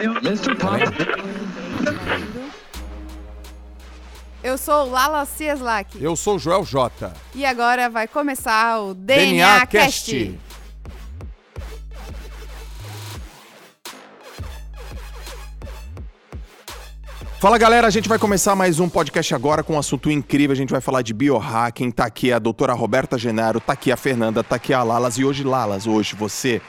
Mr. Pop. Eu sou Lala Cieslak. Eu sou o Joel J. E agora vai começar o DNA, Cast. Fala galera, a gente vai começar mais um podcast agora com um assunto incrível. A gente vai falar de biohacking. Tá aqui a doutora Roberta Genaro, tá aqui a Fernanda, tá aqui a Lalas. E hoje, Lalas, hoje você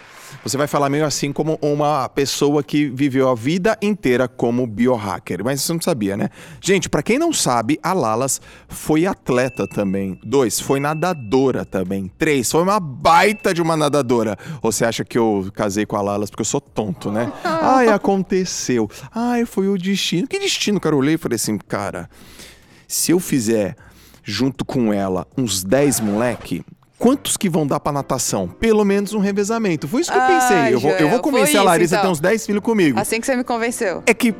você vai falar meio assim como uma pessoa que viveu a vida inteira como biohacker. Mas você não sabia, né? Gente, para quem não sabe, a Lalas foi atleta também. Dois, foi nadadora também. Três, foi uma baita de uma nadadora. Ou você acha que eu casei com a Lalas porque eu sou tonto, né? Ai, aconteceu. Ai, foi o destino. Que destino, cara? Eu olhei e falei assim, cara, se eu fizer junto com ela uns 10 moleque, quantos que vão dar pra natação? Pelo menos um revezamento. Foi isso que eu pensei. Eu vou, eu vou convencer a Larissa a ter uns 10 filhos comigo. Assim que você me convenceu. É que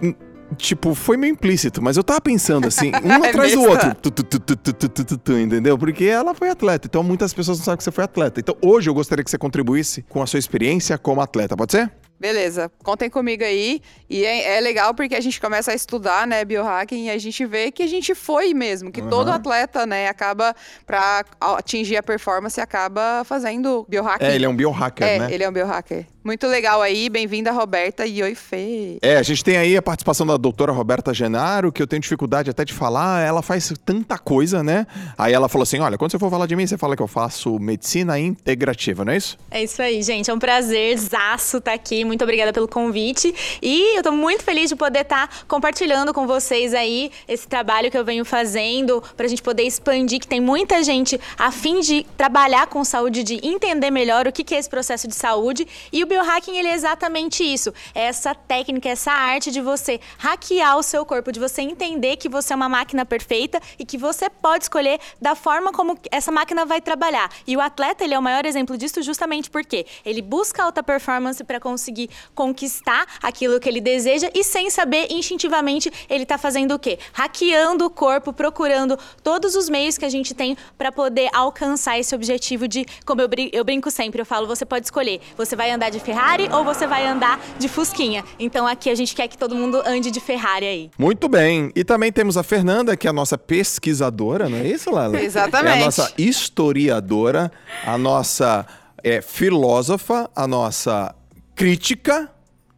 tipo, foi meio implícito, mas eu tava pensando assim, um atrás do outro, tu, tu, tu, entendeu? Porque ela foi atleta, então muitas pessoas não sabem que você foi atleta. Então hoje eu gostaria que você contribuísse com a sua experiência como atleta, pode ser? Beleza, contem comigo aí. E é, é, legal porque a gente começa a estudar, né, biohacking, e a gente vê que a gente foi mesmo, que uhum. todo atleta, né, acaba, para atingir a performance, acaba fazendo biohacking. É, ele é um biohacker, é, né? ele é um biohacker. Muito legal aí, bem-vinda Roberta e oi Fê. É, a gente tem aí a participação da doutora Roberta Genaro, que eu tenho dificuldade até de falar, ela faz tanta coisa, né? Aí ela falou assim, olha, quando você for falar de mim, você fala que eu faço medicina integrativa, não é isso? É isso aí, gente, é um prazer zaço estar tá aqui, muito obrigada pelo convite e eu tô muito feliz de poder estar tá compartilhando com vocês aí esse trabalho que eu venho fazendo pra gente poder expandir, que tem muita gente a fim de trabalhar com saúde, de entender melhor o que é esse processo de saúde e o biohacking ele é exatamente isso. É essa técnica, essa arte de você hackear o seu corpo, de você entender que você é uma máquina perfeita e que você pode escolher da forma como essa máquina vai trabalhar. E o atleta, ele é o maior exemplo disso justamente porque ele busca alta performance para conseguir conquistar aquilo que ele deseja e sem saber instintivamente ele está fazendo o quê? Hackeando o corpo, procurando todos os meios que a gente tem para poder alcançar esse objetivo de, como eu brinco sempre, eu falo, você pode escolher, você vai andar de Ferrari ou você vai andar de Fusquinha. Então aqui a gente quer que todo mundo ande de Ferrari aí. Muito bem. E também temos a Fernanda, que é a nossa pesquisadora, não é isso, Lala? Exatamente. É a nossa historiadora, a nossa é, filósofa, a nossa crítica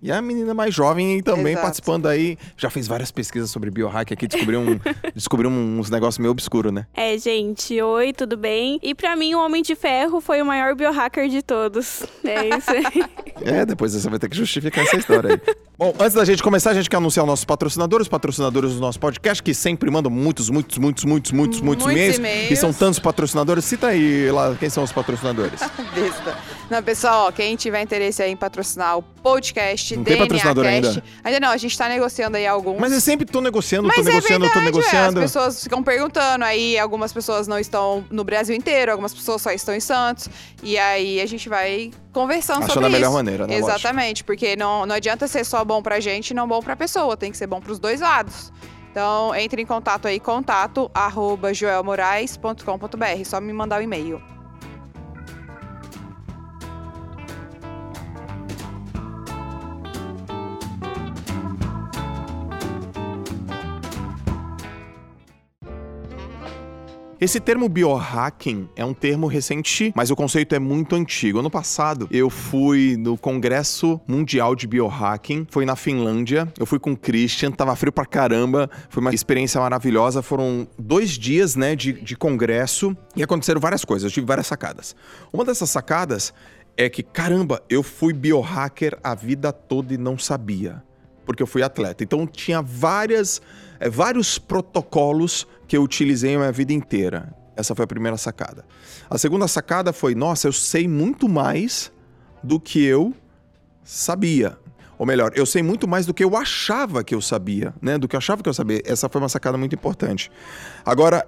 e a menina mais jovem também Exato. participando aí, já fez várias pesquisas sobre biohack aqui, descobriu, um, descobriu uns negócios meio obscuros, né? É, gente, oi, tudo bem? E para mim, o Homem de Ferro foi o maior biohacker de todos. É isso aí. é, depois você vai ter que justificar essa história aí. Bom, antes da gente começar, a gente quer anunciar os nossos patrocinadores, os patrocinadores do nosso podcast, que sempre mandam muitos, muitos, muitos, muitos, muitos, muitos, e-mails. E são tantos patrocinadores. Cita aí lá quem são os patrocinadores. Besta. Não, pessoal, ó, quem tiver interesse aí em patrocinar o podcast, DNA tem patrocinador ainda? Ainda não, a gente tá negociando aí alguns. Mas eu sempre tô negociando, Mas tô é negociando, verdade, tô negociando. É, as pessoas ficam perguntando, aí algumas pessoas não estão no Brasil inteiro, algumas pessoas só estão em Santos. E aí a gente vai conversando Achando sobre a melhor isso. maneira, né? Exatamente, Lógico. porque não, não adianta ser só bom pra gente e não bom pra pessoa, tem que ser bom pros dois lados. Então, entre em contato aí, contato arroba joelmorais.com.br, só me mandar o um e-mail. Esse termo biohacking é um termo recente, mas o conceito é muito antigo. Ano passado, eu fui no Congresso Mundial de Biohacking, foi na Finlândia. Eu fui com o Christian, tava frio pra caramba, foi uma experiência maravilhosa. Foram dois dias, né, de, de congresso e aconteceram várias coisas, eu tive várias sacadas. Uma dessas sacadas é que, caramba, eu fui biohacker a vida toda e não sabia, porque eu fui atleta. Então tinha várias, é, vários protocolos que eu utilizei a minha vida inteira. Essa foi a primeira sacada. A segunda sacada foi: nossa, eu sei muito mais do que eu sabia. Ou melhor, eu sei muito mais do que eu achava que eu sabia, né? Do que eu achava que eu sabia. Essa foi uma sacada muito importante. Agora,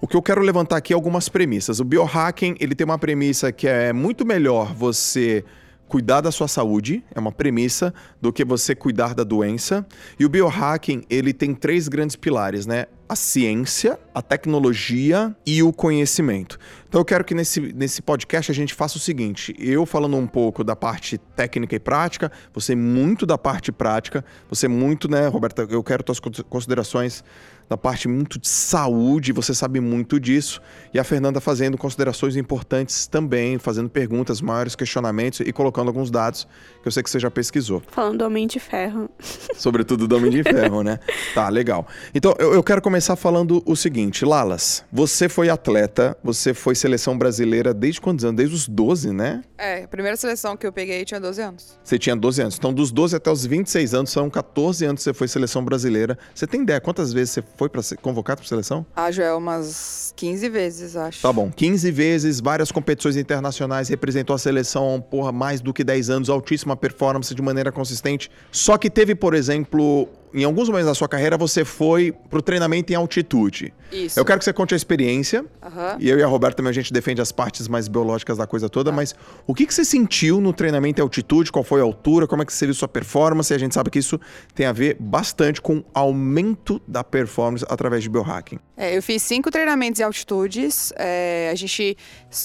o que eu quero levantar aqui é algumas premissas. O biohacking, ele tem uma premissa que é muito melhor você cuidar da sua saúde, é uma premissa, do que você cuidar da doença. E o biohacking, ele tem três grandes pilares, né? a ciência, a tecnologia e o conhecimento. Então eu quero que nesse, nesse podcast a gente faça o seguinte: eu falando um pouco da parte técnica e prática, você muito da parte prática, você muito, né, Roberta? Eu quero tuas considerações da parte muito de saúde, você sabe muito disso, e a Fernanda fazendo considerações importantes também, fazendo perguntas, maiores questionamentos e colocando alguns dados que eu sei que você já pesquisou. Falando do Homem de Ferro. Sobretudo do Homem de Ferro, né? Tá, legal. Então, eu, eu quero começar falando o seguinte, Lalas, você foi atleta, você foi seleção brasileira desde quantos anos? Desde os 12, né? É, a primeira seleção que eu peguei tinha 12 anos. Você tinha 12 anos. Então, dos 12 até os 26 anos, são 14 anos que você foi seleção brasileira. Você tem ideia quantas vezes você foi para ser convocado para seleção? Ah, Joel, umas 15 vezes, acho. Tá bom, 15 vezes, várias competições internacionais, representou a seleção, porra, mais do que 10 anos, altíssima performance de maneira consistente. Só que teve, por exemplo, em alguns momentos da sua carreira, você foi pro treinamento em altitude. Isso. Eu quero que você conte a experiência. Aham. E eu e a Roberta também a gente defende as partes mais biológicas da coisa toda, mas o que, que você sentiu no treinamento em altitude? Qual foi a altura? Como é que você viu sua performance? E a gente sabe que isso tem a ver bastante com aumento da performance através de biohacking. É, eu fiz cinco treinamentos em altitudes. É, a gente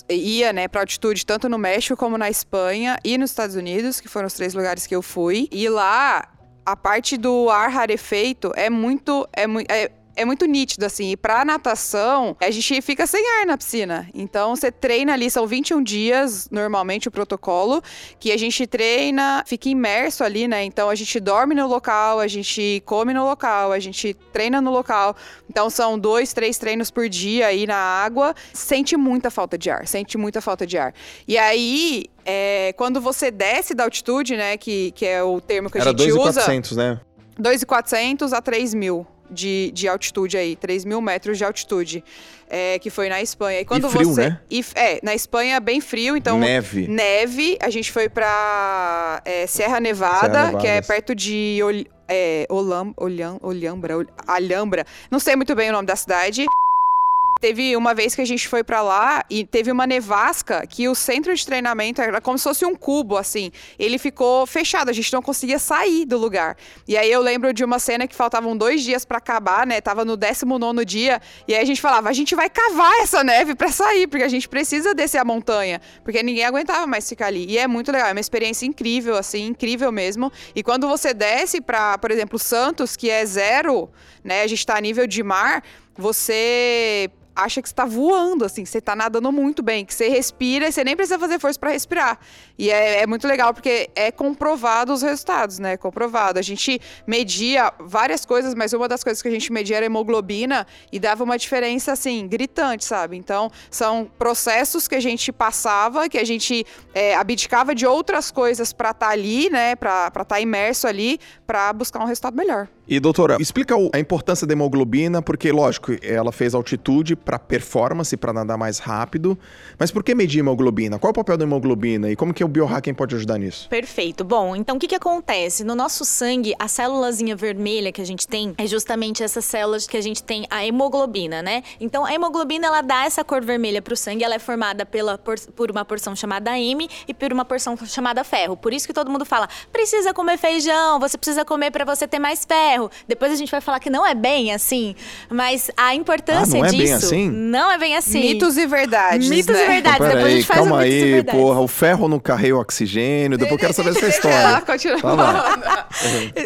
ia, né, pra altitude tanto no México como na Espanha e nos Estados Unidos, que foram os três lugares que eu fui. E lá, a parte do ar rarefeito é muito. É, é, é muito nítido, assim. E pra natação, a gente fica sem ar na piscina. Então, você treina ali, são 21 dias, normalmente, o protocolo, que a gente treina, fica imerso ali, né? Então, a gente dorme no local, a gente come no local, a gente treina no local. Então, são dois, três treinos por dia aí na água. Sente muita falta de ar, sente muita falta de ar. E aí, é, quando você desce da altitude, né, que, que é o termo que a Era gente usa... 2,400, né? 2.400 a 3 mil de, de altitude aí, 3 mil metros de altitude, é, que foi na Espanha. E quando frio, você. né? E, é, na Espanha bem frio, então. Neve. Neve, a gente foi pra é, Serra, Nevada, Serra Nevada. que é perto de Ol, é, Olam, Olham, Olhambra, Ol- Alhambra, não sei muito bem o nome da cidade. Teve uma vez que a gente foi pra lá e teve uma nevasca que o centro de treinamento era como se fosse um cubo, assim. Ele ficou fechado, a gente não conseguia sair do lugar. E aí eu lembro de uma cena que faltavam dois dias pra acabar, né? Tava no 19 dia. E aí a gente falava, a gente vai cavar essa neve pra sair, porque a gente precisa descer a montanha. Porque ninguém aguentava mais ficar ali. E é muito legal, é uma experiência incrível, assim, incrível mesmo. E quando você desce pra, por exemplo, Santos, que é zero, né? A gente tá a nível de mar, você acha que você tá voando, assim, que você tá nadando muito bem, que você respira e você nem precisa fazer força para respirar. E é, é muito legal porque é comprovado os resultados, né? Comprovado. A gente media várias coisas, mas uma das coisas que a gente media era hemoglobina e dava uma diferença, assim, gritante, sabe? Então, são processos que a gente passava, que a gente é, abdicava de outras coisas para estar ali, né? Para estar imerso ali, para buscar um resultado melhor. E doutora, explica a importância da hemoglobina, porque lógico, ela fez altitude para performance, para nadar mais rápido. Mas por que medir hemoglobina? Qual é o papel da hemoglobina e como que o biohacking pode ajudar nisso? Perfeito. Bom, então o que, que acontece? No nosso sangue, a célulazinha vermelha que a gente tem é justamente essas células que a gente tem a hemoglobina, né? Então a hemoglobina ela dá essa cor vermelha pro sangue, ela é formada pela, por, por uma porção chamada M e por uma porção chamada ferro. Por isso que todo mundo fala: precisa comer feijão, você precisa comer para você ter mais ferro. Depois a gente vai falar que não é bem assim, mas a importância Ah, não é disso bem assim? não é bem assim. Mitos e verdades. Mitos né? e verdades. Depois a gente faz calma um mitos e aí, verdades. porra. O ferro não carrega o oxigênio. Depois eu quero saber essa história. Continua. Tá lá.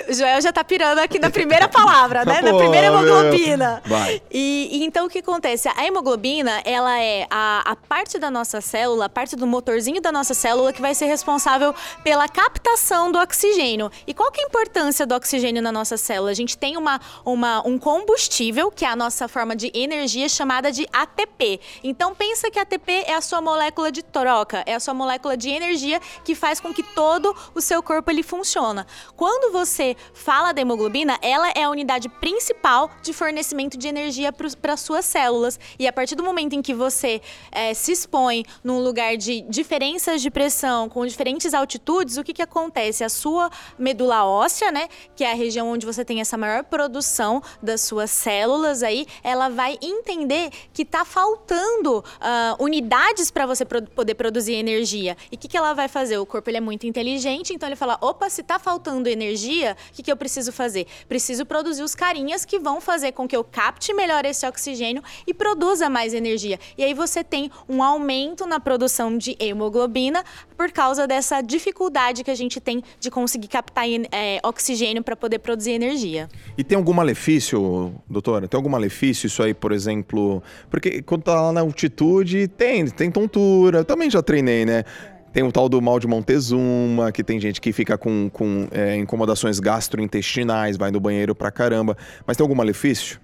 O Joel já tá pirando aqui na primeira palavra, né? Na Pô, primeira hemoglobina. Vai. E, e então o que acontece? A hemoglobina, ela é a, a parte da nossa célula, a parte do motorzinho da nossa célula que vai ser responsável pela captação do oxigênio. E qual que é a importância do oxigênio na nossa célula? A gente tem uma, uma, um combustível, que é a nossa forma de energia chamada de ATP. Então pensa que ATP é a sua molécula de troca, é a sua molécula de energia que faz com que todo o seu corpo ele funciona. Quando você fala da hemoglobina, ela é a unidade principal de fornecimento de energia para suas células. E a partir do momento em que você eh, se expõe num lugar de diferenças de pressão, com diferentes altitudes, o que, que acontece? A sua medula óssea, né, que é a região onde você tem essa maior produção das suas células aí, ela vai entender que tá faltando ah, unidades para você pro- poder produzir energia. E o que, que ela vai fazer? O corpo ele é muito inteligente, então ele fala: opa, se tá faltando energia, o que, que eu preciso fazer? Preciso produzir os carinhas que vão fazer com que eu capte melhor esse oxigênio e produza mais energia. E aí você tem um aumento na produção de hemoglobina por causa dessa dificuldade que a gente tem de conseguir captar é, oxigênio para poder produzir energia. E tem algum malefício, doutora? Tem algum malefício isso aí, por exemplo? Porque quando tá lá na altitude, tem, tem tontura. Eu também já treinei, né? Tem o tal do mal de Montezuma, que tem gente que fica com, com é, incomodações gastrointestinais, vai no banheiro pra caramba. Mas tem algum malefício?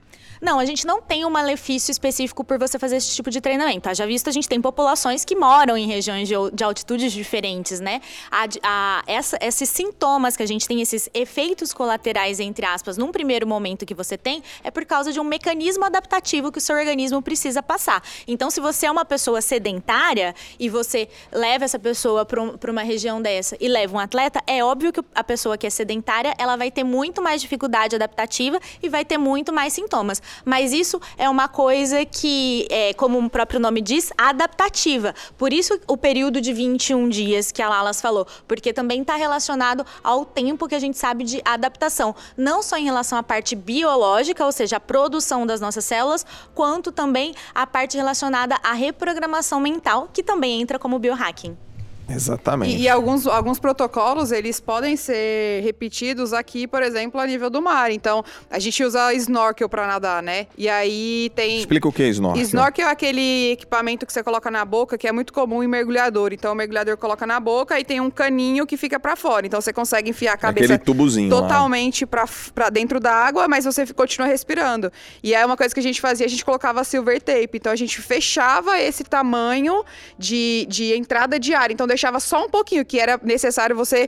Não, a gente não tem um malefício específico por você fazer esse tipo de treinamento. Já visto, a gente tem populações que moram em regiões de, de altitudes diferentes, né? A, a, essa, esses sintomas que a gente tem, esses efeitos colaterais, entre aspas, num primeiro momento que você tem, é por causa de um mecanismo adaptativo que o seu organismo precisa passar. Então, se você é uma pessoa sedentária e você leva essa pessoa para uma região dessa e leva um atleta, é óbvio que a pessoa que é sedentária, ela vai ter muito mais dificuldade adaptativa e vai ter muito mais sintomas. Mas isso é uma coisa que, é, como o próprio nome diz, adaptativa. Por isso o período de 21 dias que a Lalas falou, porque também está relacionado ao tempo que a gente sabe de adaptação, não só em relação à parte biológica, ou seja, a produção das nossas células, quanto também a parte relacionada à reprogramação mental, que também entra como biohacking. Exatamente. E, e, alguns, alguns protocolos, eles podem ser repetidos aqui, por exemplo, a nível do mar. Então, a gente usa snorkel para nadar, né? E aí tem... Explica o que é snorkel. Snorkel é aquele equipamento que você coloca na boca, que é muito comum em mergulhador. Então, o mergulhador coloca na boca e tem um caninho que fica para fora. Então, você consegue enfiar a cabeça... Aquele tubozinho Totalmente para dentro da água, mas você continua respirando. E aí, uma coisa que a gente fazia, a gente colocava silver tape. Então, a gente fechava esse tamanho de, de entrada de ar. Então, deixava só um pouquinho, que era necessário você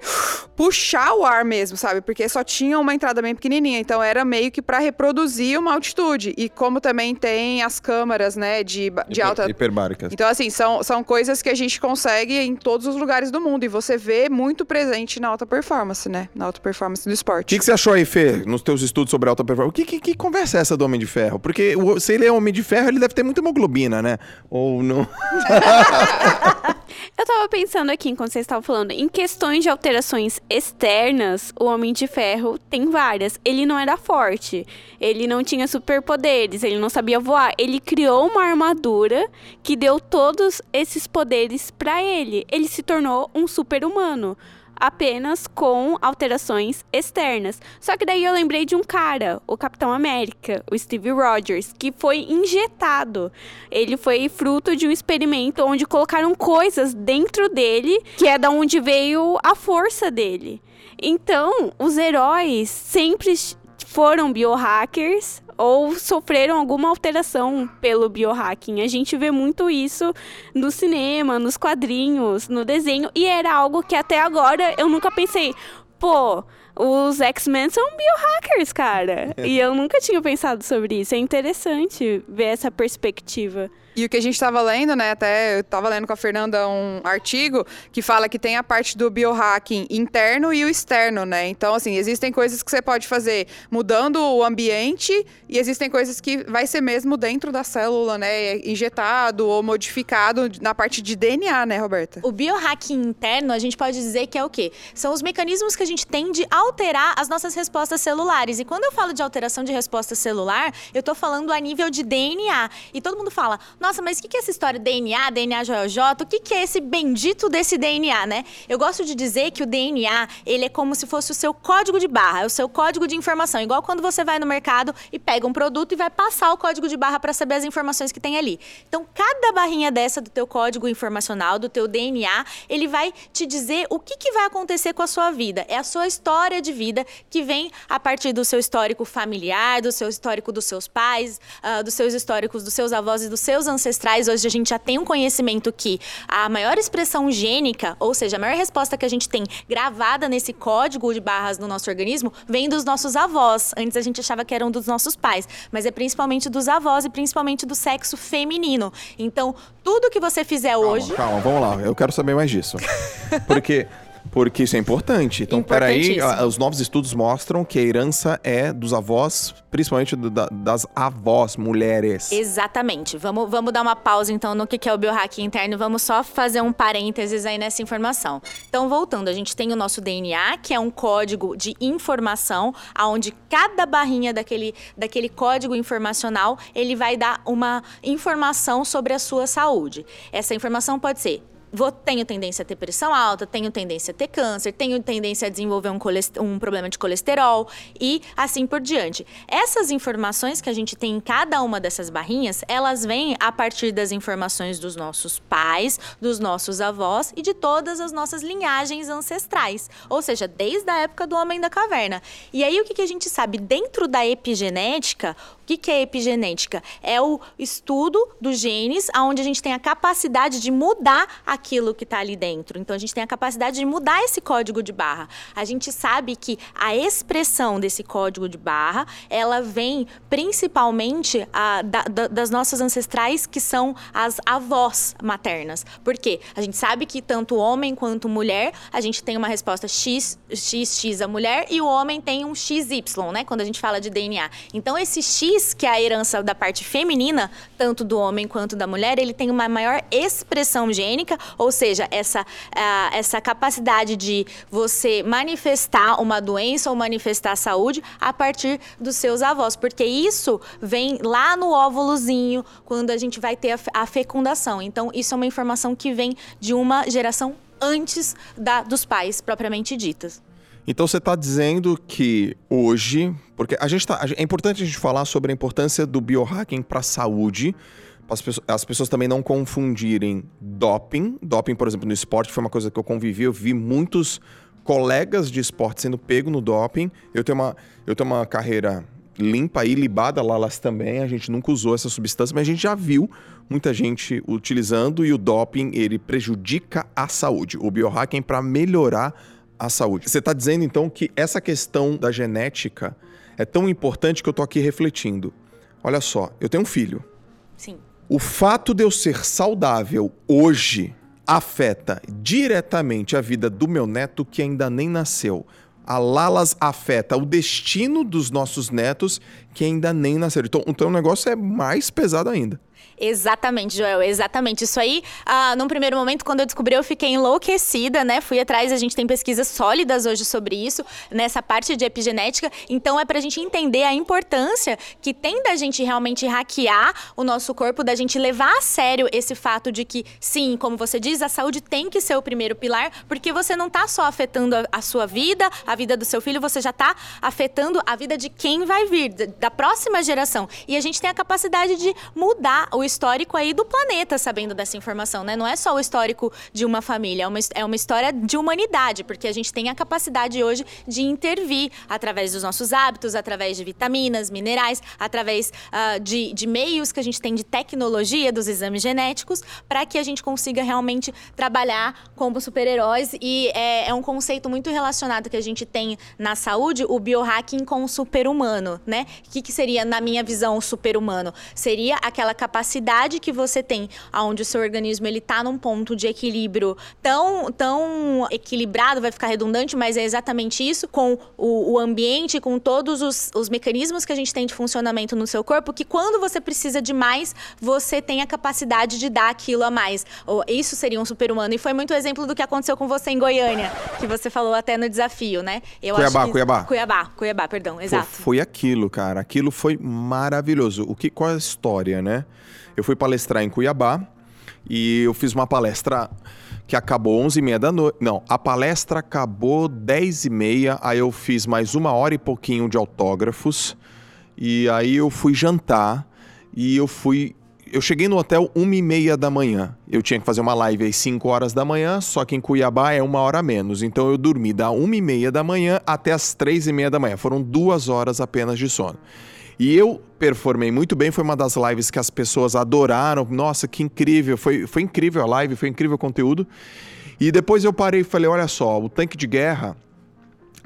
puxar o ar mesmo, sabe? Porque só tinha uma entrada bem pequenininha. Então era meio que para reproduzir uma altitude. E como também tem as câmaras, né, de, de alta. Hiperbáricas. Então, assim, são, são coisas que a gente consegue em todos os lugares do mundo. E você vê muito presente na alta performance, né? Na alta performance do esporte. O que, que, você achou aí, Fê, nos teus estudos sobre alta performance? Que, que, que conversa é essa do Homem de Ferro? Porque se ele é Homem de Ferro, ele deve ter muita hemoglobina, né? Ou não? Eu tava pensando aqui, enquanto vocês estavam falando, em questões de alterações externas, o Homem de Ferro tem várias. Ele não era forte, ele não tinha superpoderes, ele não sabia voar. Ele criou uma armadura que deu todos esses poderes para ele. Ele se tornou um super-humano apenas com alterações externas. Só que daí eu lembrei de um cara, o Capitão América, o Steve Rogers, que foi injetado. Ele foi fruto de um experimento onde colocaram coisas dentro dele, que é da onde veio a força dele. Então, os heróis sempre foram biohackers ou sofreram alguma alteração pelo biohacking. A gente vê muito isso no cinema, nos quadrinhos, no desenho, e era algo que até agora eu nunca pensei, pô, os X-Men são biohackers, cara. e eu nunca tinha pensado sobre isso. É interessante ver essa perspectiva. E o que a gente estava lendo, né? Até eu estava lendo com a Fernanda um artigo que fala que tem a parte do biohacking interno e o externo, né? Então, assim, existem coisas que você pode fazer mudando o ambiente e existem coisas que vai ser mesmo dentro da célula, né? Injetado ou modificado na parte de DNA, né, Roberta? O biohacking interno, a gente pode dizer que é o quê? São os mecanismos que a gente tem de alterar as nossas respostas celulares. E quando eu falo de alteração de resposta celular, eu estou falando a nível de DNA. E todo mundo fala, mas o que é essa história DNA, DNA JJ? O que é esse bendito desse DNA, né? Eu gosto de dizer que o DNA, ele é como se fosse o seu código de barra, é o seu código de informação. Igual quando você vai no mercado e pega um produto e vai passar o código de barra para saber as informações que tem ali. Então, cada barrinha dessa do teu código informacional, do teu DNA, ele vai te dizer o que, que vai acontecer com a sua vida. É a sua história de vida que vem a partir do seu histórico familiar, do seu histórico dos seus pais, uh, dos seus históricos dos seus avós e dos seus hoje a gente já tem um conhecimento que a maior expressão gênica, ou seja, a maior resposta que a gente tem gravada nesse código de barras no nosso organismo, vem dos nossos avós. Antes a gente achava que eram dos nossos pais, mas é principalmente dos avós e principalmente do sexo feminino. Então, tudo que você fizer calma, hoje. Calma, vamos lá. Eu quero saber mais disso. Porque Porque isso é importante. Então, peraí, os novos estudos mostram que a herança é dos avós, principalmente da, das avós mulheres. Exatamente. Vamos, vamos dar uma pausa, então, no que é o biohacking interno. Vamos só fazer um parênteses aí nessa informação. Então, voltando, a gente tem o nosso DNA, que é um código de informação, onde cada barrinha daquele, daquele código informacional, ele vai dar uma informação sobre a sua saúde. Essa informação pode ser vou, tenho tendência a ter pressão alta, tenho tendência a ter câncer, tenho tendência a desenvolver um, um, problema de colesterol e assim por diante. Essas informações que a gente tem em cada uma dessas barrinhas, elas vêm a partir das informações dos nossos pais, dos nossos avós e de todas as nossas linhagens ancestrais, ou seja, desde a época do homem da caverna. E aí o que, que a gente sabe? Dentro da epigenética, que, que é epigenética? É o estudo dos genes, onde a gente tem a capacidade de mudar aquilo que está ali dentro. Então, a gente tem a capacidade de mudar esse código de barra. A gente sabe que a expressão desse código de barra, ela vem principalmente a, da, da, das nossas ancestrais, que são as avós maternas. Por quê? A gente sabe que tanto homem quanto mulher, a gente tem uma resposta X, XX a mulher e o homem tem um XY, né? Quando a gente fala de DNA. Então, esse X diz que a herança da parte feminina, tanto do homem quanto da mulher, ele tem uma maior expressão gênica, ou seja, essa, essa capacidade de você manifestar uma doença ou manifestar saúde a partir dos seus avós, porque isso vem lá no óvulozinho, quando a gente vai ter a, a fecundação. Então, isso é uma informação que vem de uma geração antes da, dos pais propriamente ditas. Então você está dizendo que hoje, porque a gente tá, é importante a gente falar sobre a importância do biohacking para a saúde, as pessoas, as pessoas também não confundirem doping. Doping, por exemplo, no esporte foi uma coisa que eu convivi, eu vi muitos colegas de esporte sendo pego no doping. Eu tenho uma, eu tenho uma carreira limpa e libada, Lalas também, a gente nunca usou essa substância, mas a gente já viu muita gente utilizando e o doping, ele prejudica a saúde. O biohacking para melhorar a saúde. Você está dizendo então que essa questão da genética é tão importante que eu estou aqui refletindo. Olha só, eu tenho um filho. Sim. O fato de eu ser saudável hoje afeta diretamente a vida do meu neto que ainda nem nasceu. A Lalas afeta o destino dos nossos netos que ainda nem nasceram. Então, então o negócio é mais pesado ainda. Exatamente, Joel, exatamente. Isso aí, ah, num primeiro momento, quando eu descobri, eu fiquei enlouquecida, né? Fui atrás, a gente tem pesquisas sólidas hoje sobre isso, nessa parte de epigenética. Então, é pra gente entender a importância que tem da gente realmente hackear o nosso corpo, da gente levar a sério esse fato de que, sim, como você diz, a saúde tem que ser o primeiro pilar, porque você não tá só afetando a, a sua vida, a vida do seu filho, você já tá afetando a vida de quem vai vir, da próxima geração. E a gente tem a capacidade de mudar o histórico aí do planeta sabendo dessa informação, né? Não é só o histórico de uma família, é uma, é uma história de humanidade, porque a gente tem a capacidade hoje de intervir através dos nossos hábitos, através de vitaminas, minerais, através uh, de, de meios que a gente tem de tecnologia, dos exames genéticos, para que a gente consiga realmente trabalhar como super-heróis. E é, é um conceito muito relacionado que a gente tem na saúde, o biohacking com o super-humano, né? O que, que seria, na minha visão, o super-humano? Seria aquela capacidade capacidade que você tem, onde o seu organismo ele tá num ponto de equilíbrio tão, tão equilibrado, vai ficar redundante, mas é exatamente isso, com o, o ambiente, com todos os, os mecanismos que a gente tem de funcionamento no seu corpo, que quando você precisa de mais, você tem a capacidade de dar aquilo a mais. Isso seria um super-humano. E foi muito exemplo do que aconteceu com você em Goiânia, que você falou até no desafio, né? Eu Cuiabá, que... Cuiabá. Cuiabá, Cuiabá, perdão, exato. Foi, foi aquilo, cara. Aquilo foi maravilhoso. O que, qual é a história, né? Eu fui palestrar em Cuiabá e eu fiz uma palestra que acabou 11 e meia da noite. Não, a palestra acabou 10 e meia, aí eu fiz mais uma hora e pouquinho de autógrafos e aí eu fui jantar e eu fui... Eu cheguei no hotel 1 e meia da manhã. Eu tinha que fazer uma live às 5 horas da manhã, só que em Cuiabá é uma hora menos. Então eu dormi da 1 e meia da manhã até as 3 e meia da manhã. Foram duas horas apenas de sono. E eu performei muito bem, foi uma das lives que as pessoas adoraram. Nossa, que incrível! Foi, foi incrível a live, foi incrível o conteúdo. E depois eu parei e falei: olha só, o tanque de guerra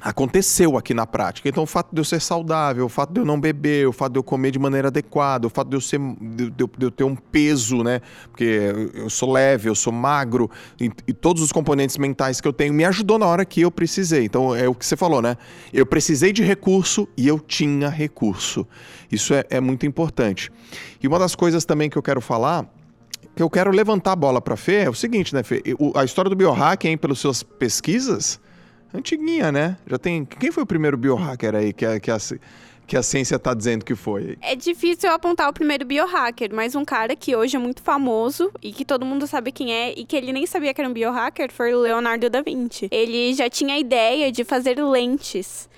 aconteceu aqui na prática. Então, o fato de eu ser saudável, o fato de eu não beber, o fato de eu comer de maneira adequada, o fato de eu, ser, de, de, de eu ter um peso, né? Porque eu sou leve, eu sou magro, e, e, todos os componentes mentais que eu tenho me ajudou na hora que eu precisei. Então, é o que você falou, né? Eu precisei de recurso e eu tinha recurso. Isso é, é muito importante. E uma das coisas também que eu quero falar que eu quero levantar a bola para Fê é o seguinte, né, Fê? A história do biohacking, pelas suas pesquisas, Antiguinha, né? Já tem. Quem foi o primeiro biohacker aí que a, que a, que a ciência está dizendo que foi? É difícil apontar o primeiro biohacker, mas um cara que hoje é muito famoso e que todo mundo sabe quem é e que ele nem sabia que era um biohacker foi o Leonardo da Vinci. Ele já tinha a ideia de fazer lentes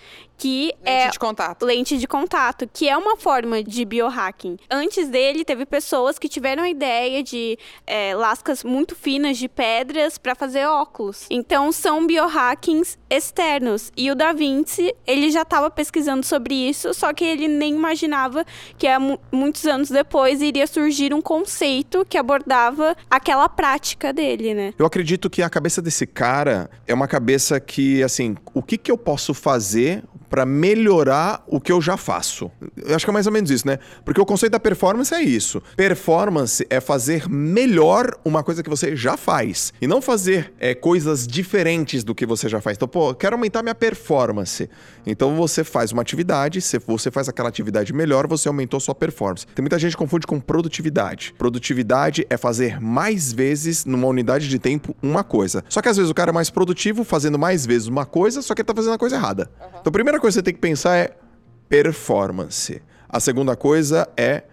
que lente é de contato. lente de contato, que é uma forma de biohacking. Antes dele, teve pessoas que tiveram a ideia de é, lascas muito finas de pedras para fazer óculos. Então, são biohackings externos. E o Da Vinci, ele já estava pesquisando sobre isso, só que ele nem imaginava que há muitos anos depois iria surgir um conceito que abordava aquela prática dele, né? Eu acredito que a cabeça desse cara é uma cabeça que, assim, o que, que eu posso fazer para melhorar o que eu já faço. Eu acho que é mais ou menos isso, né? Porque o conceito da performance é isso. Performance é fazer melhor uma coisa que você já faz e não fazer é, coisas diferentes do que você já faz. Então, pô, quero aumentar minha performance. Então você faz uma atividade, se você faz aquela atividade melhor, você aumentou sua performance. Tem muita gente que confunde com produtividade. Produtividade é fazer mais vezes numa unidade de tempo uma coisa. Só que às vezes o cara é mais produtivo fazendo mais vezes uma coisa, só que ele tá fazendo a coisa errada. Uhum. Então, primeira coisa que você tem que pensar é performance. A segunda coisa é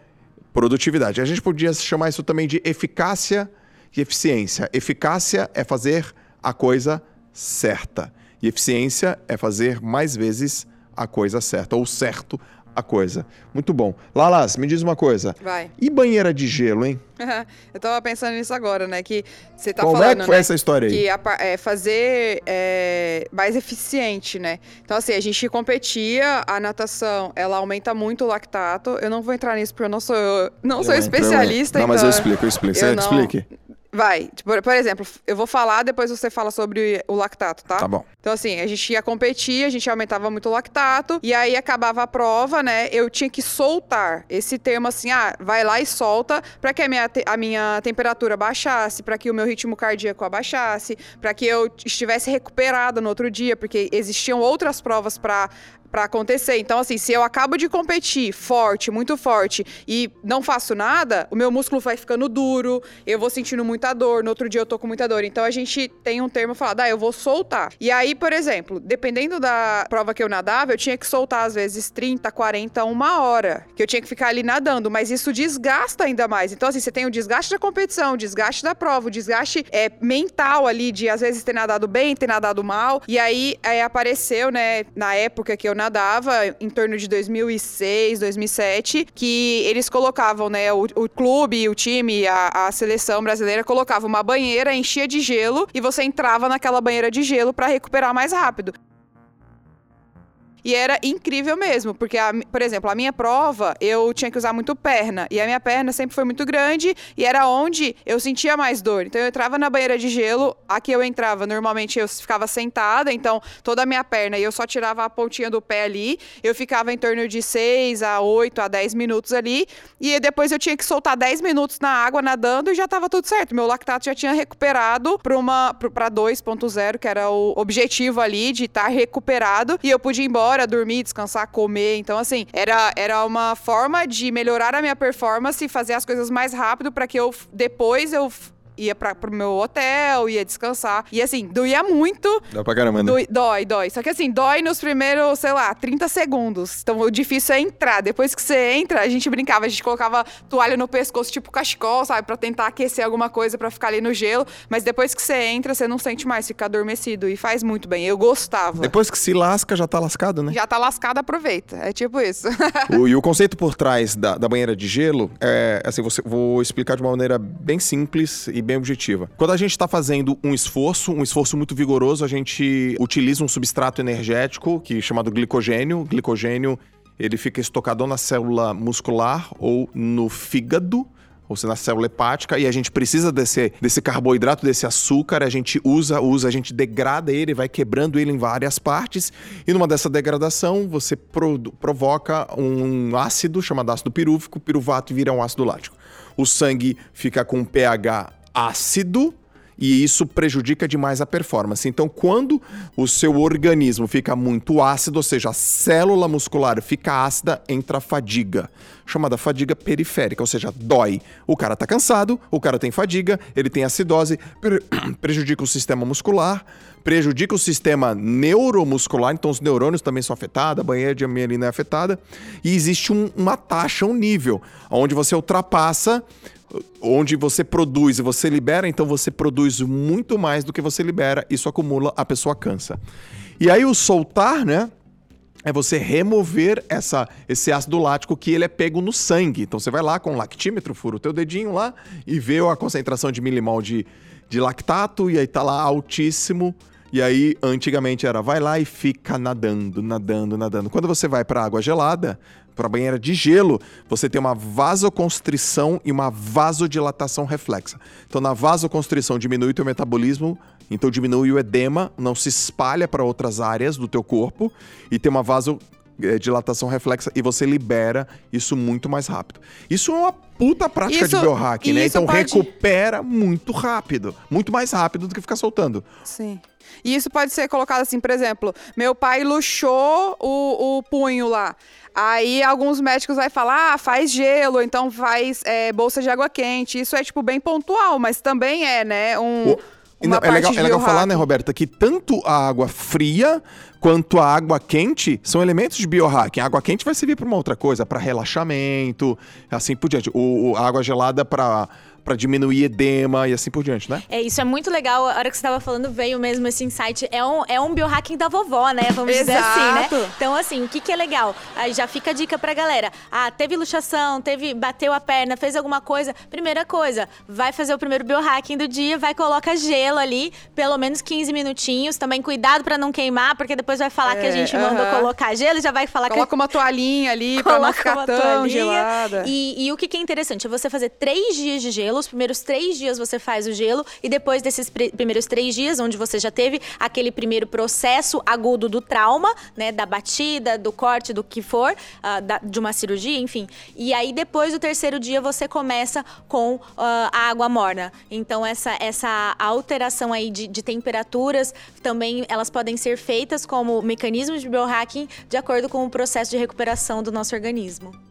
produtividade. A gente podia chamar isso também de eficácia e eficiência. Eficácia é fazer a coisa certa. E eficiência é fazer mais vezes a coisa certa, ou certo a coisa. Muito bom. Lalas, me diz uma coisa. Vai. E banheira de gelo, hein? eu tava pensando nisso agora, né? Que você tá Como falando. Como é que foi né, essa história aí? Que a, é, fazer é, mais eficiente, né? Então, assim, a gente competia, a natação, ela aumenta muito o lactato. Eu não vou entrar nisso porque eu não sou, não eu sou entro, especialista. Eu não, então, mas eu explico, eu explico. Você não... explique. Vai. Tipo, por exemplo, eu vou falar, depois você fala sobre o lactato, tá? Tá bom. Então, assim, a gente ia competir, a gente aumentava muito o lactato, e aí acabava a prova, né? Eu tinha que soltar esse termo assim, ah, vai lá e solta, para que a minha, a minha temperatura baixasse, para que o meu ritmo cardíaco abaixasse, para que eu estivesse recuperada no outro dia, porque existiam outras provas para para acontecer. Então, assim, se eu acabo de competir forte, muito forte, e não faço nada, o meu músculo vai ficando duro, eu vou sentindo muita dor, no outro dia eu tô com muita dor. Então, a gente tem um termo falado, ah, eu vou soltar. E aí, por exemplo, dependendo da prova que eu nadava, eu tinha que soltar às vezes 30, 40, uma hora, que eu tinha que ficar ali nadando, mas isso desgasta ainda mais. Então, assim, você tem o desgaste da competição, o desgaste da prova, o desgaste é, mental ali de às vezes ter nadado bem, ter nadado mal. E aí é, apareceu, né, na época que eu nadava, em torno de 2006, 2007, que eles colocavam, né, o, o clube, o time, a, a, seleção brasileira colocava uma banheira, enchia de gelo e você entrava naquela banheira de gelo para recuperar mais rápido. E era incrível mesmo, porque, a, por exemplo, a minha prova, eu tinha que usar muito perna. E a minha perna sempre foi muito grande e era onde eu sentia mais dor. Então eu entrava na banheira de gelo, aqui eu entrava, normalmente eu ficava sentada, então toda a minha perna, e eu só tirava a pontinha do pé ali. Eu ficava em torno de 6 a 8 a 10 minutos ali. E depois eu tinha que soltar 10 minutos na água nadando e já estava tudo certo. Meu lactato já tinha recuperado para 2.0, que era o objetivo ali de estar tá recuperado. E eu pude ir embora hora, dormir, descansar, comer. Então, assim, era, era uma forma de melhorar a minha performance e fazer as coisas mais rápido para que eu depois eu ia pra, pro meu hotel, ia descansar. E assim, doía muito. Dá pra caramba, né? Dói, dói. Só que assim, dói nos primeiros, sei lá, 30 segundos. Então o difícil é entrar. Depois que você entra, a gente brincava, a gente colocava toalha no pescoço, tipo cachecol, sabe? Pra tentar aquecer alguma coisa pra ficar ali no gelo. Mas depois que você entra, você não sente mais, fica adormecido. E faz muito bem. Eu gostava. Depois que se lasca, já tá lascado, né? Já tá lascado, aproveita. É tipo isso. o, e o conceito por trás da, da banheira de gelo é, assim, você, vou explicar de uma maneira bem simples e bem objetiva. Quando a gente está fazendo um esforço, um esforço muito vigoroso, a gente utiliza um substrato energético que é chamado glicogênio. Glicogênio ele fica estocado na célula muscular ou no fígado ou seja, na célula hepática, e a gente precisa desse, desse carboidrato, desse açúcar, a gente usa, usa, a gente degrada ele, vai quebrando ele em várias partes, e numa dessa degradação você pro, provoca um ácido chamado ácido pirúvico, piruvato vira um ácido lático. O sangue fica com pH ácido, e isso prejudica demais a performance. Então, quando o seu organismo fica muito ácido, ou seja, a célula muscular fica ácida, entra a fadiga, chamada fadiga periférica, ou seja, dói. O cara tá cansado, o cara tem fadiga, ele tem acidose, pre prejudica o sistema muscular, prejudica o sistema neuromuscular, então os neurônios também são afetados, a banheira de mielina é afetada, e existe um, uma taxa, um nível, onde você ultrapassa onde você produz e você libera, então você produz muito mais do que você libera, isso acumula, a pessoa cansa. E aí o soltar, né? É você remover essa, esse ácido lático que ele é pego no sangue. Então você vai lá com o lactímetro, fura o teu dedinho lá e vê a concentração de milimol de, de lactato e aí tá lá altíssimo. E aí, antigamente era vai lá e fica nadando, nadando, nadando. Quando você vai para água gelada, para banheira de gelo, você tem uma vasoconstrição e uma vasodilatação reflexa. Então, na vasoconstrição diminui o teu metabolismo, então diminui o edema, não se espalha para outras áreas do teu corpo e tem uma vasodilatação reflexa e você libera isso muito mais rápido. Isso é uma puta prática isso, de biohacking, né? Então pode... recupera muito rápido, muito mais rápido do que ficar soltando. Sim. E isso pode ser colocado assim, por exemplo, meu pai luxou o, o punho lá. Aí alguns médicos vai falar, ah, faz gelo, então faz é, bolsa de água quente. Isso é, tipo, bem pontual, mas também é, né, um... O... Não, é legal, é legal falar, né, Roberta, que tanto a água fria quanto a água quente são elementos de biohacking. A água quente vai servir para uma outra coisa, para relaxamento, assim por diante. O, a água gelada para para diminuir edema e assim por diante, né? É, isso é muito legal. A hora que você estava falando, veio mesmo esse insight. É um, é um biohacking da vovó, né? Vamos dizer assim, né? Então, assim, o que, que é legal? Aí já fica a dica pra galera. Ah, teve luxação, teve, bateu a perna, fez alguma coisa. Primeira coisa, vai fazer o primeiro biohacking do dia, vai colocar gelo ali, pelo menos 15 minutinhos. Também cuidado para não queimar, porque depois vai falar é, que a é, gente uh -huh. mandou colocar gelo e já vai falar Coloca que... uma toalhinha ali pra não ficar tão toalhinha. gelada. E, e o que, que é interessante é você fazer três dias de gelo Os primeiros três dias você faz o gelo e depois desses primeiros três dias, onde você já teve aquele primeiro processo agudo do trauma, né, da batida, do corte, do que for, uh, da, de uma cirurgia, enfim. E aí depois do terceiro dia você começa com uh, a água morna. Então essa essa alteração aí de, de temperaturas também elas podem ser feitas como mecanismos de biohacking de acordo com o processo de recuperação do nosso organismo.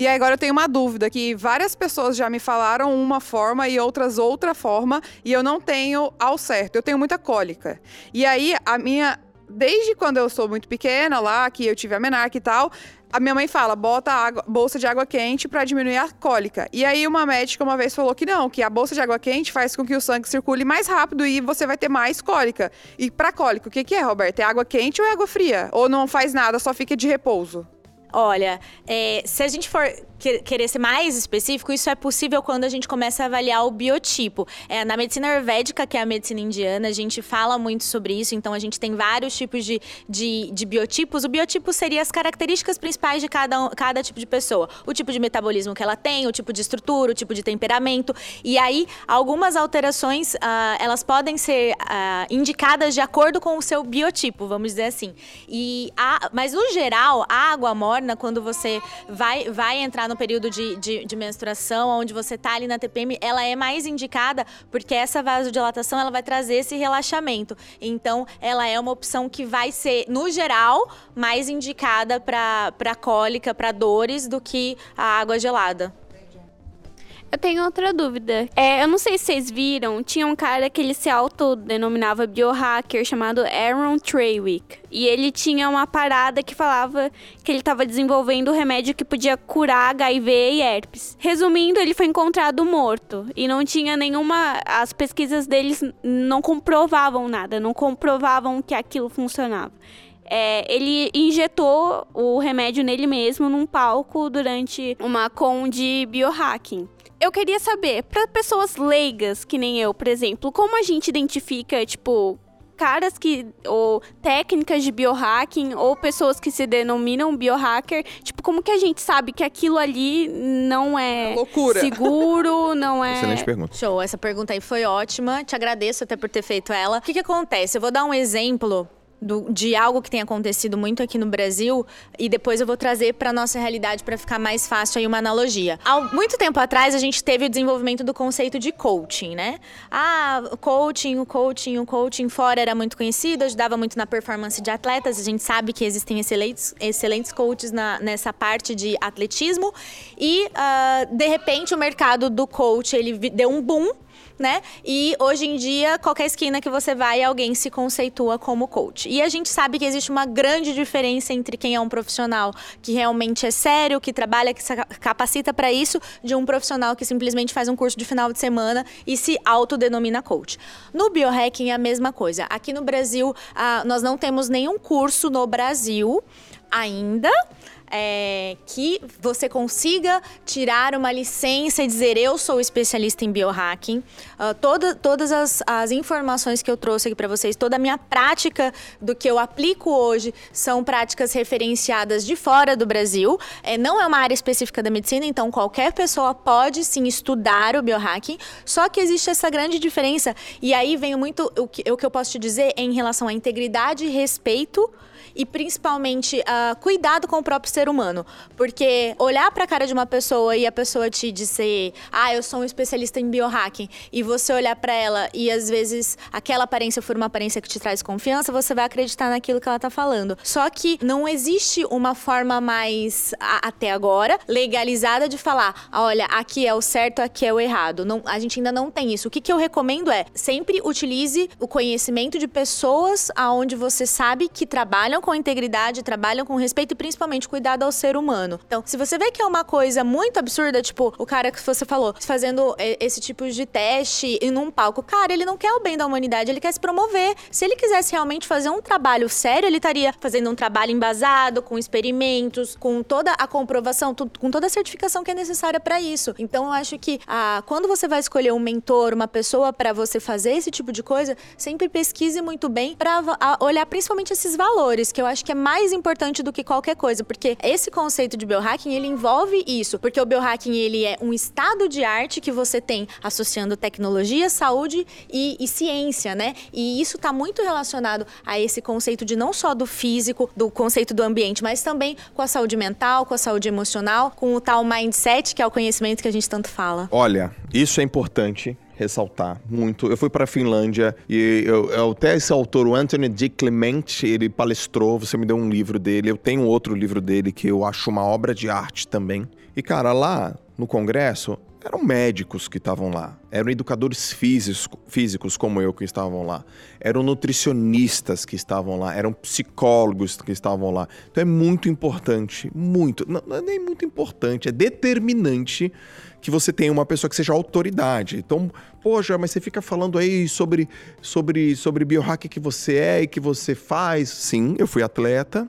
E agora eu tenho uma dúvida que várias pessoas já me falaram uma forma e outras outra forma e eu não tenho ao certo. Eu tenho muita cólica. E aí a minha desde quando eu sou muito pequena lá, que eu tive a menarca e tal, a minha mãe fala, bota água, bolsa de água quente para diminuir a cólica. E aí uma médica uma vez falou que não, que a bolsa de água quente faz com que o sangue circule mais rápido e você vai ter mais cólica. E para cólica, o que, que é, Roberto? É água quente ou é água fria? Ou não faz nada, só fica de repouso? Olha, é, se a gente for querer ser mais específico, isso é possível quando a gente começa a avaliar o biotipo. É, na medicina ayurvédica, que é a medicina indiana, a gente fala muito sobre isso, então a gente tem vários tipos de, de, de biotipos. O biotipo seria as características principais de cada, cada tipo de pessoa. O tipo de metabolismo que ela tem, o tipo de estrutura, o tipo de temperamento. E aí, algumas alterações, uh, elas podem ser uh, indicadas de acordo com o seu biotipo, vamos dizer assim. E a, mas, no geral, a água morna, quando você vai, vai entrar no período de, de, de menstruação, onde você tá ali na TPM, ela é mais indicada porque essa vasodilatação ela vai trazer esse relaxamento. Então, ela é uma opção que vai ser, no geral, mais indicada para cólica, para dores, do que a água gelada. Eu tenho outra dúvida. É, eu não sei se vocês viram, tinha um cara que ele se autodenominava biohacker chamado Aaron Treywick. E ele tinha uma parada que falava que ele estava desenvolvendo um remédio que podia curar HIV e herpes. Resumindo, ele foi encontrado morto e não tinha nenhuma. As pesquisas deles não comprovavam nada, não comprovavam que aquilo funcionava. É, ele injetou o remédio nele mesmo num palco durante uma con de biohacking. Eu queria saber, para pessoas leigas, que nem eu, por exemplo, como a gente identifica, tipo, caras que ou técnicas de biohacking ou pessoas que se denominam biohacker, tipo, como que a gente sabe que aquilo ali não é, é loucura. seguro, não é Excelente pergunta. Show, essa pergunta aí foi ótima. Te agradeço até por ter feito ela. O que, que acontece? Eu vou dar um exemplo do, de algo que tem acontecido muito aqui no Brasil e depois eu vou trazer para nossa realidade para ficar mais fácil aí uma analogia. Há muito tempo atrás a gente teve o desenvolvimento do conceito de coaching, né? Ah, o coaching, o coaching, o coaching fora era muito conhecido, ajudava muito na performance de atletas. A gente sabe que existem excelentes, excelentes coaches na, nessa parte de atletismo e uh, de repente o mercado do coach ele deu um boom né? E hoje em dia, qualquer esquina que você vai, alguém se conceitua como coach. E a gente sabe que existe uma grande diferença entre quem é um profissional que realmente é sério, que trabalha, que se capacita para isso, de um profissional que simplesmente faz um curso de final de semana e se autodenomina coach. No biohacking é a mesma coisa. Aqui no Brasil, ah, nós não temos nenhum curso no Brasil ainda é, que você consiga tirar uma licença e dizer eu sou especialista em biohacking. Uh, toda, todas as, as informações que eu trouxe aqui para vocês, toda a minha prática do que eu aplico hoje são práticas referenciadas de fora do Brasil. É, não é uma área específica da medicina, então qualquer pessoa pode sim estudar o biohacking, só que existe essa grande diferença. E aí vem muito o que, o que eu posso te dizer em relação à integridade e respeito e principalmente uh, cuidado com o próprio ser humano. Porque olhar para a cara de uma pessoa e a pessoa te dizer, ah, eu sou um especialista em biohacking, e você olhar para ela e às vezes aquela aparência for uma aparência que te traz confiança, você vai acreditar naquilo que ela tá falando. Só que não existe uma forma mais, a, até agora, legalizada de falar, olha, aqui é o certo, aqui é o errado. Não, a gente ainda não tem isso. O que, que eu recomendo é sempre utilize o conhecimento de pessoas aonde você sabe que trabalham trabalham com integridade, trabalham com respeito e principalmente cuidado ao ser humano. Então, se você vê que é uma coisa muito absurda, tipo, o cara que você falou, fazendo é, esse tipo de teste em um palco, cara, ele não quer o bem da humanidade, ele quer se promover. Se ele quisesse realmente fazer um trabalho sério, ele estaria fazendo um trabalho embasado, com experimentos, com toda a comprovação, com toda a certificação que é necessária para isso. Então, eu acho que ah, quando você vai escolher um mentor, uma pessoa para você fazer esse tipo de coisa, sempre pesquise muito bem para olhar principalmente esses valores que eu acho que é mais importante do que qualquer coisa, porque esse conceito de biohacking, ele envolve isso, porque o biohacking, ele é um estado de arte que você tem associando tecnologia, saúde e, e ciência, né? E isso está muito relacionado a esse conceito de não só do físico, do conceito do ambiente, mas também com a saúde mental, com a saúde emocional, com o tal mindset, que é o conhecimento que a gente tanto fala. Olha, isso é importante ressaltar muito. Eu fui para a Finlândia e eu, eu, até esse autor, o Anthony D. Clement, ele palestrou, você me deu um livro dele. Eu tenho outro livro dele que eu acho uma obra de arte também. E cara, lá no congresso eram médicos que estavam lá, eram educadores físicos, como eu que estavam lá, eram nutricionistas que estavam lá, eram psicólogos que estavam lá. Então é muito importante, muito, não, não é nem muito importante, é determinante que você tenha uma pessoa que seja autoridade. Então, poxa, mas você fica falando aí sobre sobre sobre biohack que você é e que você faz. Sim, eu fui atleta,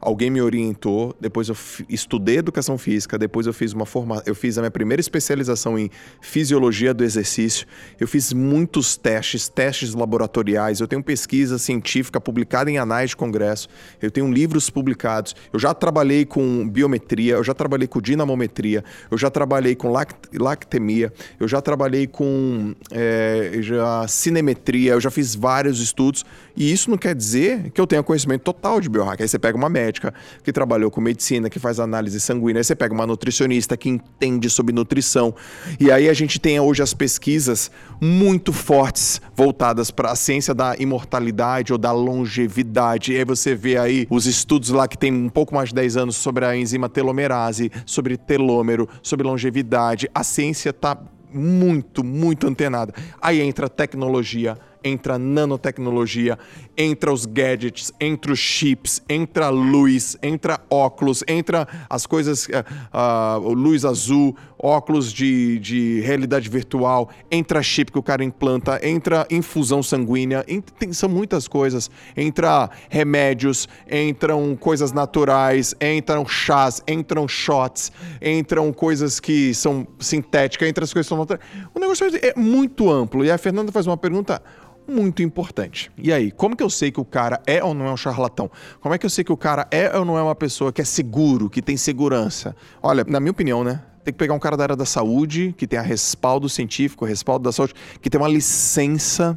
alguém me orientou, depois eu estudei educação física, depois eu fiz uma forma, eu fiz a minha primeira especialização em fisiologia do exercício. Eu fiz muitos testes, testes laboratoriais, eu tenho pesquisa científica publicada em anais de congresso, eu tenho livros publicados, eu já trabalhei com biometria, eu já trabalhei com dinamometria, eu já trabalhei com lact lactemia, eu já trabalhei com é, já cinemetria, eu já fiz vários estudos, e isso não quer dizer que eu tenha conhecimento total de biohack. Aí você pega uma médica médica que trabalhou com medicina, que faz análise sanguínea. Aí você pega uma nutricionista que entende sobre nutrição. E aí a gente tem hoje as pesquisas muito fortes voltadas para a ciência da imortalidade ou da longevidade. E aí você vê aí os estudos lá que tem um pouco mais de 10 anos sobre a enzima telomerase, sobre telômero, sobre longevidade. A ciência está muito, muito antenada. Aí entra tecnologia, entra nanotecnologia, entra os gadgets, entra os chips, entra luz, entra óculos, entra as coisas, uh, uh, luz azul, óculos de, de realidade virtual, entra chip que o cara implanta, entra infusão sanguínea, são muitas coisas. Entra remédios, entram coisas naturais, entram chás, entram shots, entram coisas que são sintéticas, entram as coisas que são naturais. O negócio é muito amplo. E a Fernanda faz uma pergunta muito importante. E aí, como que eu sei que o cara é ou não é um charlatão? Como é que eu sei que o cara é ou não é uma pessoa que é seguro, que tem segurança? Olha, na minha opinião, né? Tem que pegar um cara da área da saúde, que tem a respaldo científico, respaldo da saúde, que tem uma licença.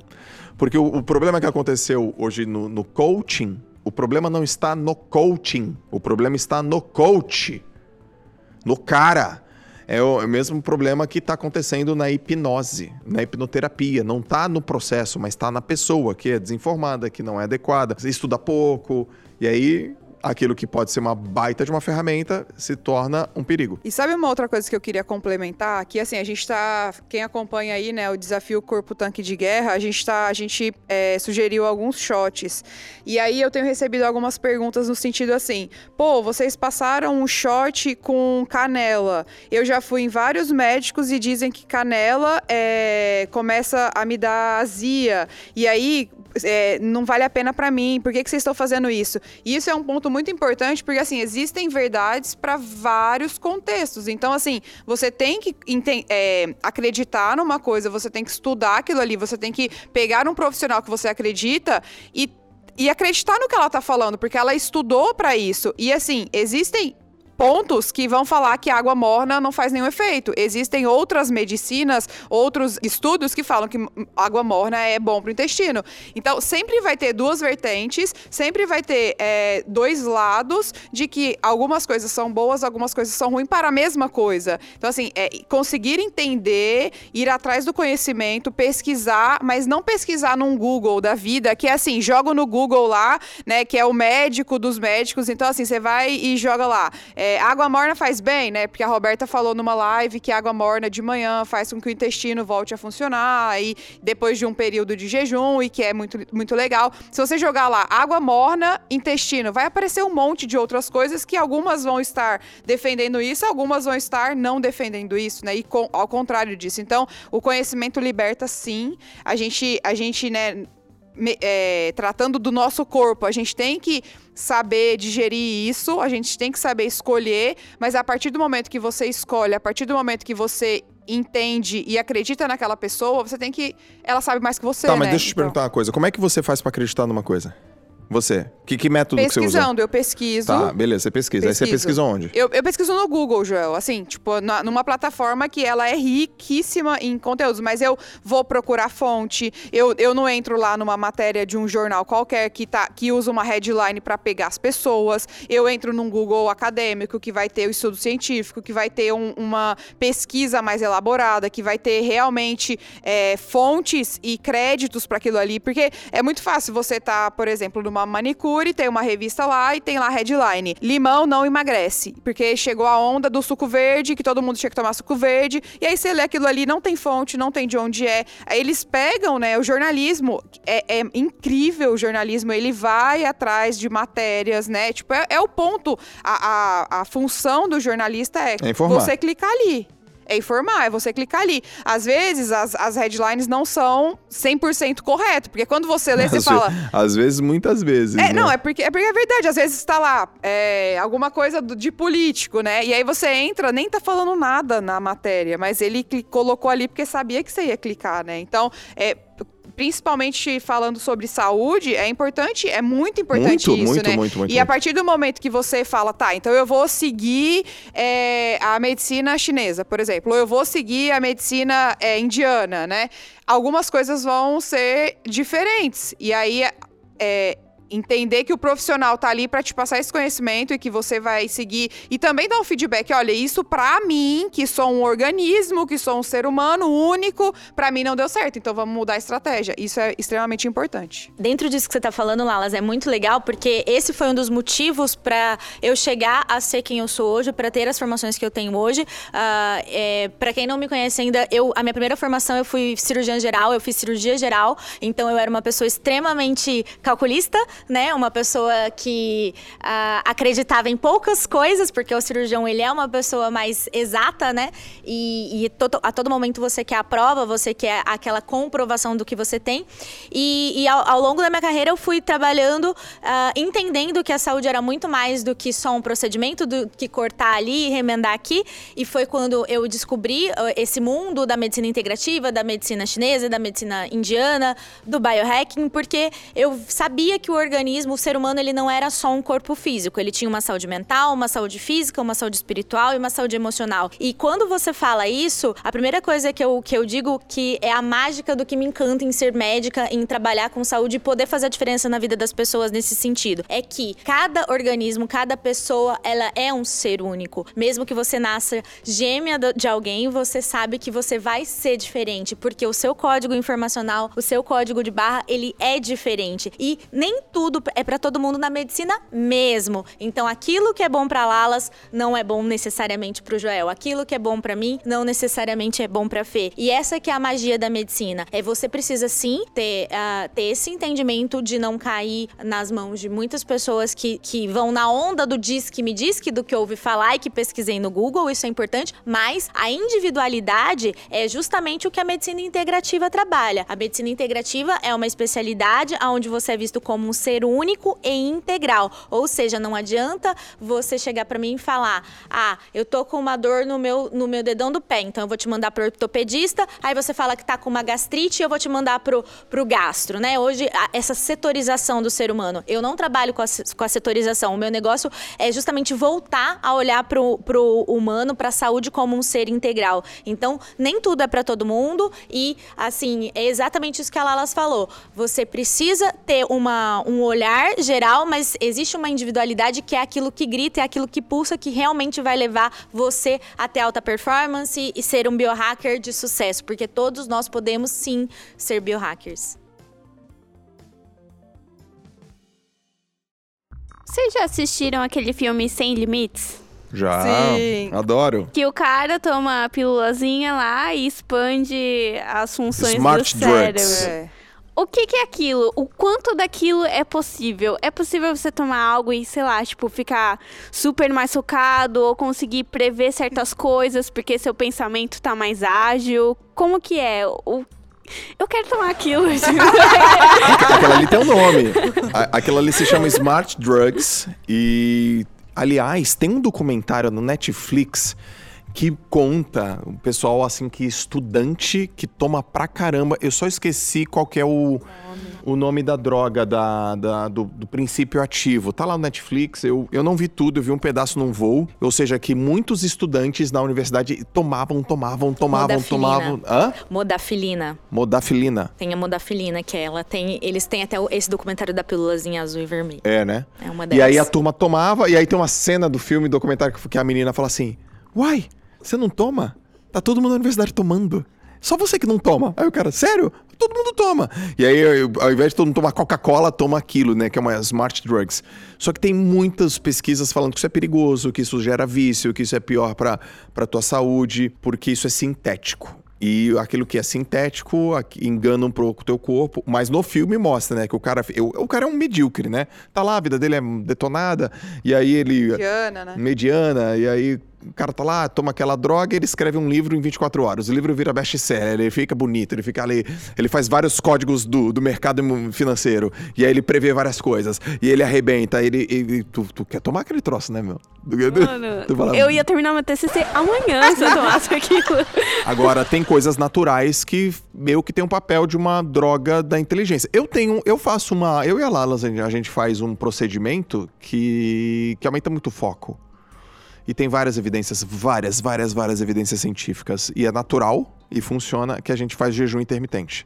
Porque o, o problema que aconteceu hoje no, no coaching, o problema não está no coaching, o problema está no coach, no cara. É o, é mesmo problema que está acontecendo na hipnose, na hipnoterapia. Não está no processo, mas está na pessoa que é desinformada, que não é adequada, estuda pouco. E aí aquilo que pode ser uma baita de uma ferramenta se torna um perigo. E sabe uma outra coisa que eu queria complementar? Que assim, a gente tá. Quem acompanha aí, né, o desafio Corpo Tanque de Guerra, a gente tá. A gente é, sugeriu alguns shots. E aí eu tenho recebido algumas perguntas no sentido assim: pô, vocês passaram um shot com canela. Eu já fui em vários médicos e dizem que canela é, começa a me dar azia. E aí, é, não vale a pena para mim, por que, que vocês estão fazendo isso? E isso é um ponto muito importante, porque assim, existem verdades para vários contextos. Então, assim, você tem que é, acreditar numa coisa, você tem que estudar aquilo ali, você tem que pegar um profissional que você acredita e e acreditar no que ela tá falando, porque ela estudou para isso. E assim, existem pontos que vão falar que água morna não faz nenhum efeito. Existem outras medicinas, outros estudos que falam que água morna é bom para o intestino. Então, sempre vai ter duas vertentes, sempre vai ter é, dois lados de que algumas coisas são boas, algumas coisas são ruins para a mesma coisa. Então, assim, é, conseguir entender, ir atrás do conhecimento, pesquisar, mas não pesquisar num Google da vida, que é assim, joga no Google lá, né, que é o médico dos médicos. Então, assim, você vai e joga lá. É, é, água morna faz bem, né? Porque a Roberta falou numa live que água morna de manhã faz com que o intestino volte a funcionar e depois de um período de jejum e que é muito, muito legal. Se você jogar lá água morna, intestino, vai aparecer um monte de outras coisas que algumas vão estar defendendo isso, algumas vão estar não defendendo isso, né? E com, ao contrário disso. Então, o conhecimento liberta sim. A gente, a gente, né? É, tratando do nosso corpo, a gente tem que saber digerir isso, a gente tem que saber escolher, mas a partir do momento que você escolhe, a partir do momento que você entende e acredita naquela pessoa, você tem que. Ela sabe mais que você. Tá, mas né? deixa eu te então... perguntar uma coisa. Como é que você faz para acreditar numa coisa? Você? Que, que método que você usa? Pesquisando, eu pesquiso. Tá, beleza, você pesquisa. Pesquiso. Aí você pesquisa onde? Eu, eu pesquiso no Google, Joel. Assim, tipo, na, numa plataforma que ela é riquíssima em conteúdos. Mas eu vou procurar fonte. Eu, eu não entro lá numa matéria de um jornal qualquer que, tá, que usa uma headline para pegar as pessoas. Eu entro num Google acadêmico que vai ter o estudo científico, que vai ter um, uma pesquisa mais elaborada, que vai ter realmente é, fontes e créditos para aquilo ali. Porque é muito fácil você estar, tá, por exemplo, numa uma manicure, tem uma revista lá e tem lá headline: Limão não emagrece. Porque chegou a onda do suco verde, que todo mundo tinha que tomar suco verde. E aí você lê aquilo ali, não tem fonte, não tem de onde é. Aí eles pegam, né? O jornalismo é, é incrível o jornalismo, ele vai atrás de matérias, né? Tipo, é, é o ponto. A, a, a função do jornalista é, é você clicar ali é informar, é você clicar ali. Às vezes, as, as headlines não são 100% correto, porque quando você lê, às você fala... Às vezes, muitas vezes, É, né? não, é porque, é porque é verdade. Às vezes está lá é, alguma coisa do, de político, né? E aí você entra, nem tá falando nada na matéria, mas ele colocou ali porque sabia que você ia clicar, né? Então, é principalmente falando sobre saúde, é importante, é muito importante muito, isso, muito, né? Muito, muito, e a partir do momento que você fala, tá, então eu vou seguir é, a medicina chinesa, por exemplo, ou eu vou seguir a medicina é, indiana, né? Algumas coisas vão ser diferentes. E aí, é, entender que o profissional tá ali para te passar esse conhecimento e que você vai seguir e também dar um feedback, olha, isso para mim, que sou um organismo, que sou um ser humano único, para mim não deu certo, então vamos mudar a estratégia. Isso é extremamente importante. Dentro disso que você tá falando, Lalas, é muito legal porque esse foi um dos motivos para eu chegar a ser quem eu sou hoje, para ter as formações que eu tenho hoje. Uh, é, para quem não me conhece ainda, eu a minha primeira formação eu fui cirurgiã geral, eu fiz cirurgia geral, então eu era uma pessoa extremamente calculista, né? Uma pessoa que uh, acreditava em poucas coisas, porque o cirurgião ele é uma pessoa mais exata, né? E, e to a todo momento você quer a prova, você quer aquela comprovação do que você tem. E, e ao, ao, longo da minha carreira eu fui trabalhando, uh, entendendo que a saúde era muito mais do que só um procedimento, do que cortar ali e remendar aqui. E foi quando eu descobri uh, esse mundo da medicina integrativa, da medicina chinesa, da medicina indiana, do biohacking, porque eu sabia que o organismo, o ser humano, ele não era só um corpo físico. Ele tinha uma saúde mental, uma saúde física, uma saúde espiritual e uma saúde emocional. E quando você fala isso, a primeira coisa que eu, que eu digo que é a mágica do que me encanta em ser médica, em trabalhar com saúde e poder fazer a diferença na vida das pessoas nesse sentido, é que cada organismo, cada pessoa, ela é um ser único. Mesmo que você nasça gêmea de alguém, você sabe que você vai ser diferente, porque o seu código informacional, o seu código de barra, ele é diferente. E nem tudo é para todo mundo na medicina mesmo. Então, aquilo que é bom para Lalas não é bom necessariamente para o Joel. Aquilo que é bom para mim não necessariamente é bom para Fê. E essa que é a magia da medicina. É você precisa sim ter, uh, ter esse entendimento de não cair nas mãos de muitas pessoas que, que vão na onda do diz que me diz que do que ouvi falar e que pesquisei no Google, isso é importante, mas a individualidade é justamente o que a medicina integrativa trabalha. A medicina integrativa é uma especialidade onde você é visto como um ser único e integral. Ou seja, não adianta você chegar para mim e falar: "Ah, eu tô com uma dor no meu no meu dedão do pé, então eu vou te mandar pro ortopedista". Aí você fala que tá com uma gastrite, eu vou te mandar pro pro gastro, né? Hoje essa setorização do ser humano. Eu não trabalho com a, com a setorização. O meu negócio é justamente voltar a olhar pro, pro humano, para a saúde como um ser integral. Então, nem tudo é para todo mundo e assim, é exatamente isso que a Lalas falou. Você precisa ter uma, um olhar geral, mas existe uma individualidade que é aquilo que grita, é aquilo que pulsa, que realmente vai levar você até alta performance e ser um biohacker de sucesso, porque todos nós podemos sim ser biohackers. Vocês já assistiram aquele filme Sem Limites? Já, Sim. adoro. Que o cara toma a pílulazinha lá e expande as funções Smart do cérebro. Drugs. É. O que, que, é aquilo? O quanto daquilo é possível? É possível você tomar algo e, sei lá, tipo, ficar super mais focado ou conseguir prever certas coisas porque seu pensamento tá mais ágil? Como que é? O eu quero tomar aquilo. Aquela ali tem um nome. Aquela ali se chama Smart Drugs e Aliás, tem um documentário no Netflix que conta o pessoal assim que estudante que toma pra caramba. Eu só esqueci qual que é o o nome da droga, da, da do, do, princípio ativo. Tá lá no Netflix, eu, eu não vi tudo, eu vi um pedaço num voo. Ou seja, que muitos estudantes na universidade tomavam, tomavam, tomavam, modafilina. tomavam. Hã? Modafilina. Modafilina. Tem a modafilina, que ela tem. Eles têm até esse documentário da pílulazinha azul e vermelha. É, né? É uma delas. E aí a turma tomava, e aí tem uma cena do filme, documentário, que a menina fala assim: Uai, você não toma? Tá todo mundo na universidade tomando. Só você que não toma. Aí o cara, sério? Todo mundo toma. E aí, ao invés de todo mundo tomar Coca-Cola, toma aquilo, né? Que é uma smart drugs. Só que tem muitas pesquisas falando que isso é perigoso, que isso gera vício, que isso é pior para pra tua saúde, porque isso é sintético. E aquilo que é sintético engana um pouco o teu corpo. Mas no filme mostra, né? Que o cara, eu, o cara é um medíocre, né? Tá lá, a vida dele é detonada. E aí ele. Mediana, né? Mediana. E aí o cara tá lá, toma aquela droga, ele escreve um livro em 24 horas. O livro vira best-seller, ele fica bonito, ele fica ali, ele faz vários códigos do, do mercado financeiro. E aí ele prevê várias coisas. E ele arrebenta, ele. ele tu, tu, quer tomar aquele troço, né, meu? Mano, fala, eu ia terminar meu TCC amanhã se eu tomasse aquilo. Agora, tem coisas naturais que meio que tem um papel de uma droga da inteligência. Eu tenho, eu faço uma. Eu e a Lala, a gente faz um procedimento que, que aumenta muito o foco. E tem várias evidências, várias, várias, várias evidências científicas. E é natural e funciona que a gente faz jejum intermitente.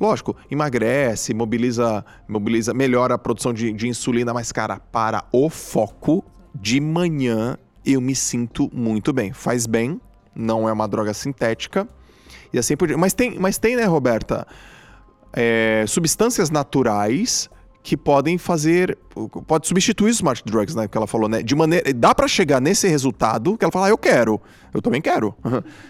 Lógico, emagrece, mobiliza, mobiliza melhora a produção de, de insulina, mas, cara, para o foco, de manhã eu me sinto muito bem. Faz bem, não é uma droga sintética. E assim por diante. Mas tem, mas tem, né, Roberta? É, substâncias naturais que podem fazer, pode substituir os smart drugs, né, que ela falou, né, de maneira, dá para chegar nesse resultado que ela fala, ah, eu quero, eu também quero.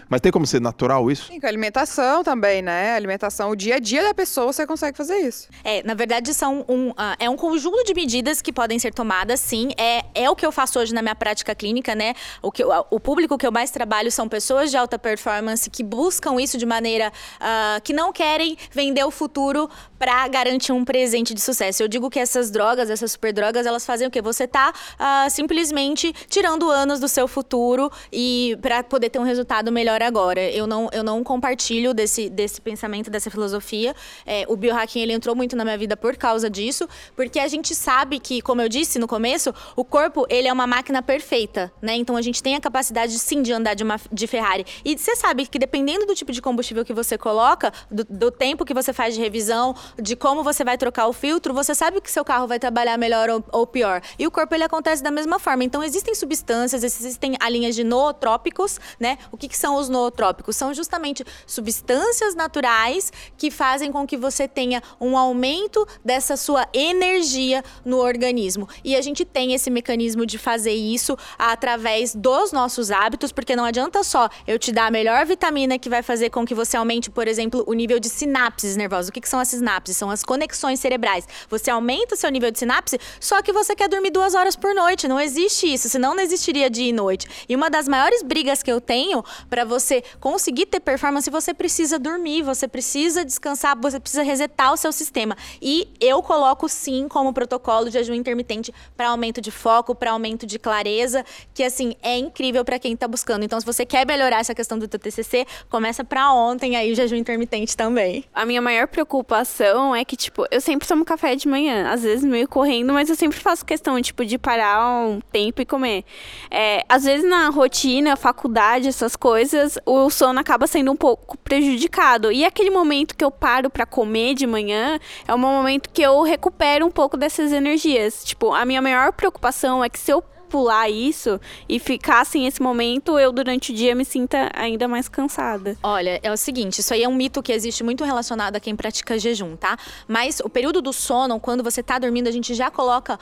Mas tem como ser natural isso? Sim, com a alimentação também, né, alimentação, o dia a dia da pessoa você consegue fazer isso. É, na verdade são um, uh, é um conjunto de medidas que podem ser tomadas, sim, é, é o que eu faço hoje na minha prática clínica, né, o, que, o público que eu mais trabalho são pessoas de alta performance que buscam isso de maneira uh, que não querem vender o futuro para garantir um presente de sucesso. Eu digo que essas drogas, essas super drogas, elas fazem o quê? Você tá uh, simplesmente tirando anos do seu futuro e para poder ter um resultado melhor agora. Eu não, eu não compartilho desse, desse pensamento, dessa filosofia. É, o biohacking ele entrou muito na minha vida por causa disso, porque a gente sabe que, como eu disse no começo, o corpo ele é uma máquina perfeita, né? Então a gente tem a capacidade sim de andar de uma de Ferrari. E você sabe que dependendo do tipo de combustível que você coloca, do, do tempo que você faz de revisão, de como você vai trocar o filtro, você sabe que seu carro vai trabalhar melhor ou, ou pior. E o corpo ele acontece da mesma forma. Então existem substâncias, existem a linha de nootrópicos, né? O que, que são os nootrópicos? São justamente substâncias naturais que fazem com que você tenha um aumento dessa sua energia no organismo. E a gente tem esse mecanismo de fazer isso através dos nossos hábitos, porque não adianta só eu te dar a melhor vitamina que vai fazer com que você aumente, por exemplo, o nível de sinapses nervosas. O que, que são as sinapses? São as conexões cerebrais. Você aumenta o seu nível de sinapse, só que você quer dormir duas horas por noite. Não existe isso, senão não existiria dia e noite. E uma das maiores brigas que eu tenho para você conseguir ter performance, você precisa dormir, você precisa descansar, você precisa resetar o seu sistema. E eu coloco sim como protocolo de jejum intermitente para aumento de foco, para aumento de clareza, que assim é incrível para quem está buscando. Então, se você quer melhorar essa questão do teu TCC, começa para ontem aí o jejum intermitente também. A minha maior preocupação é que tipo, eu sempre tomo café de manhã, às vezes meio correndo, mas eu sempre faço questão tipo de parar um tempo e comer. É, às vezes na rotina, faculdade, essas coisas, o sono acaba sendo um pouco prejudicado. E aquele momento que eu paro para comer de manhã é um momento que eu recupero um pouco dessas energias. Tipo, a minha maior preocupação é que se eu pular isso e ficar assim esse momento, eu durante o dia me sinta ainda mais cansada. Olha, é o seguinte, isso aí é um mito que existe muito relacionado a quem pratica jejum, tá? Mas o período do sono, quando você tá dormindo, a gente já coloca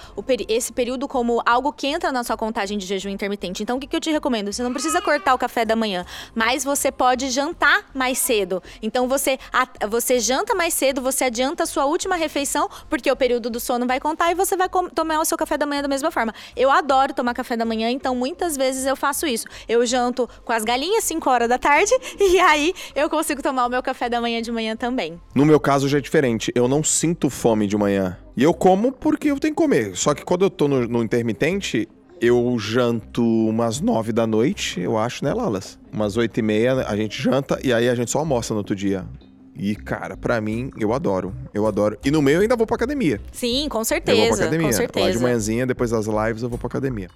esse período como algo que entra na sua contagem de jejum intermitente. Então, o que, que eu te recomendo? Você não precisa cortar o café da manhã, mas você pode jantar mais cedo. Então, você, você janta mais cedo, você adianta a sua última refeição, porque o período do sono vai contar e você vai tomar o seu café da manhã da mesma forma. Eu adoro tomar café da manhã, então muitas vezes eu faço isso. Eu janto com as galinhas 5 horas da tarde e aí eu consigo tomar o meu café da manhã de manhã também. No meu caso já é diferente. Eu não sinto fome de manhã. E eu como porque eu tenho que comer. Só que quando eu tô no, no intermitente, eu janto umas nove da noite, eu acho, né, Lalas? Umas oito e meia a gente janta e aí a gente só almoça no outro dia. E, cara, para mim, eu adoro. Eu adoro. E no meio eu ainda vou pra academia. Sim, com certeza. Eu vou pra academia. Com certeza. Lá de manhãzinha, depois das lives, eu vou pra academia.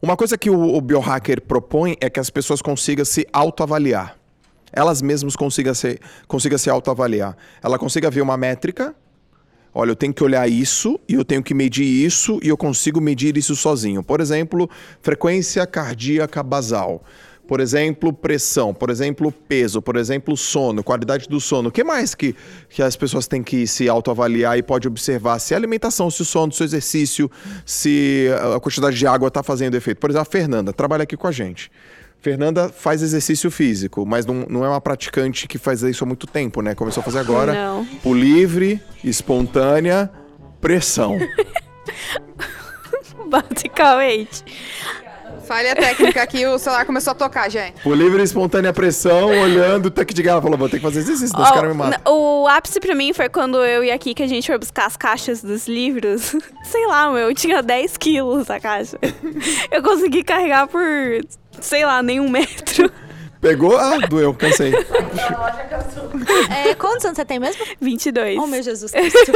Uma coisa que o, o biohacker propõe é que as pessoas consigam se autoavaliar. Elas mesmas consigam se, consigam se autoavaliar. Ela consiga ver uma métrica. Olha, eu tenho que olhar isso e eu tenho que medir isso e eu consigo medir isso sozinho. Por exemplo, frequência cardíaca basal. Por exemplo, pressão, por exemplo, peso, por exemplo, sono, qualidade do sono. O que mais que, que as pessoas têm que se autoavaliar e pode observar se a alimentação, se o sono, se o exercício, se a quantidade de água está fazendo efeito? Por exemplo, a Fernanda trabalha aqui com a gente. Fernanda faz exercício físico, mas não, não é uma praticante que faz isso há muito tempo, né? Começou a fazer agora. Não. Por livre, espontânea, pressão. Basicamente. Falha técnica aqui, o celular começou a tocar, gente. Por livre e espontânea pressão, olhando, até que de ela falou, vou ter que fazer exercício, senão os caras me matam. O ápice pra mim foi quando eu e aqui que a gente foi buscar as caixas dos livros. Sei lá, meu, tinha 10 quilos a caixa. Eu consegui carregar por, sei lá, nem um metro. Pegou? Ah, doeu, cansei. É, quantos anos você tem mesmo? 22. Oh, meu Jesus Cristo.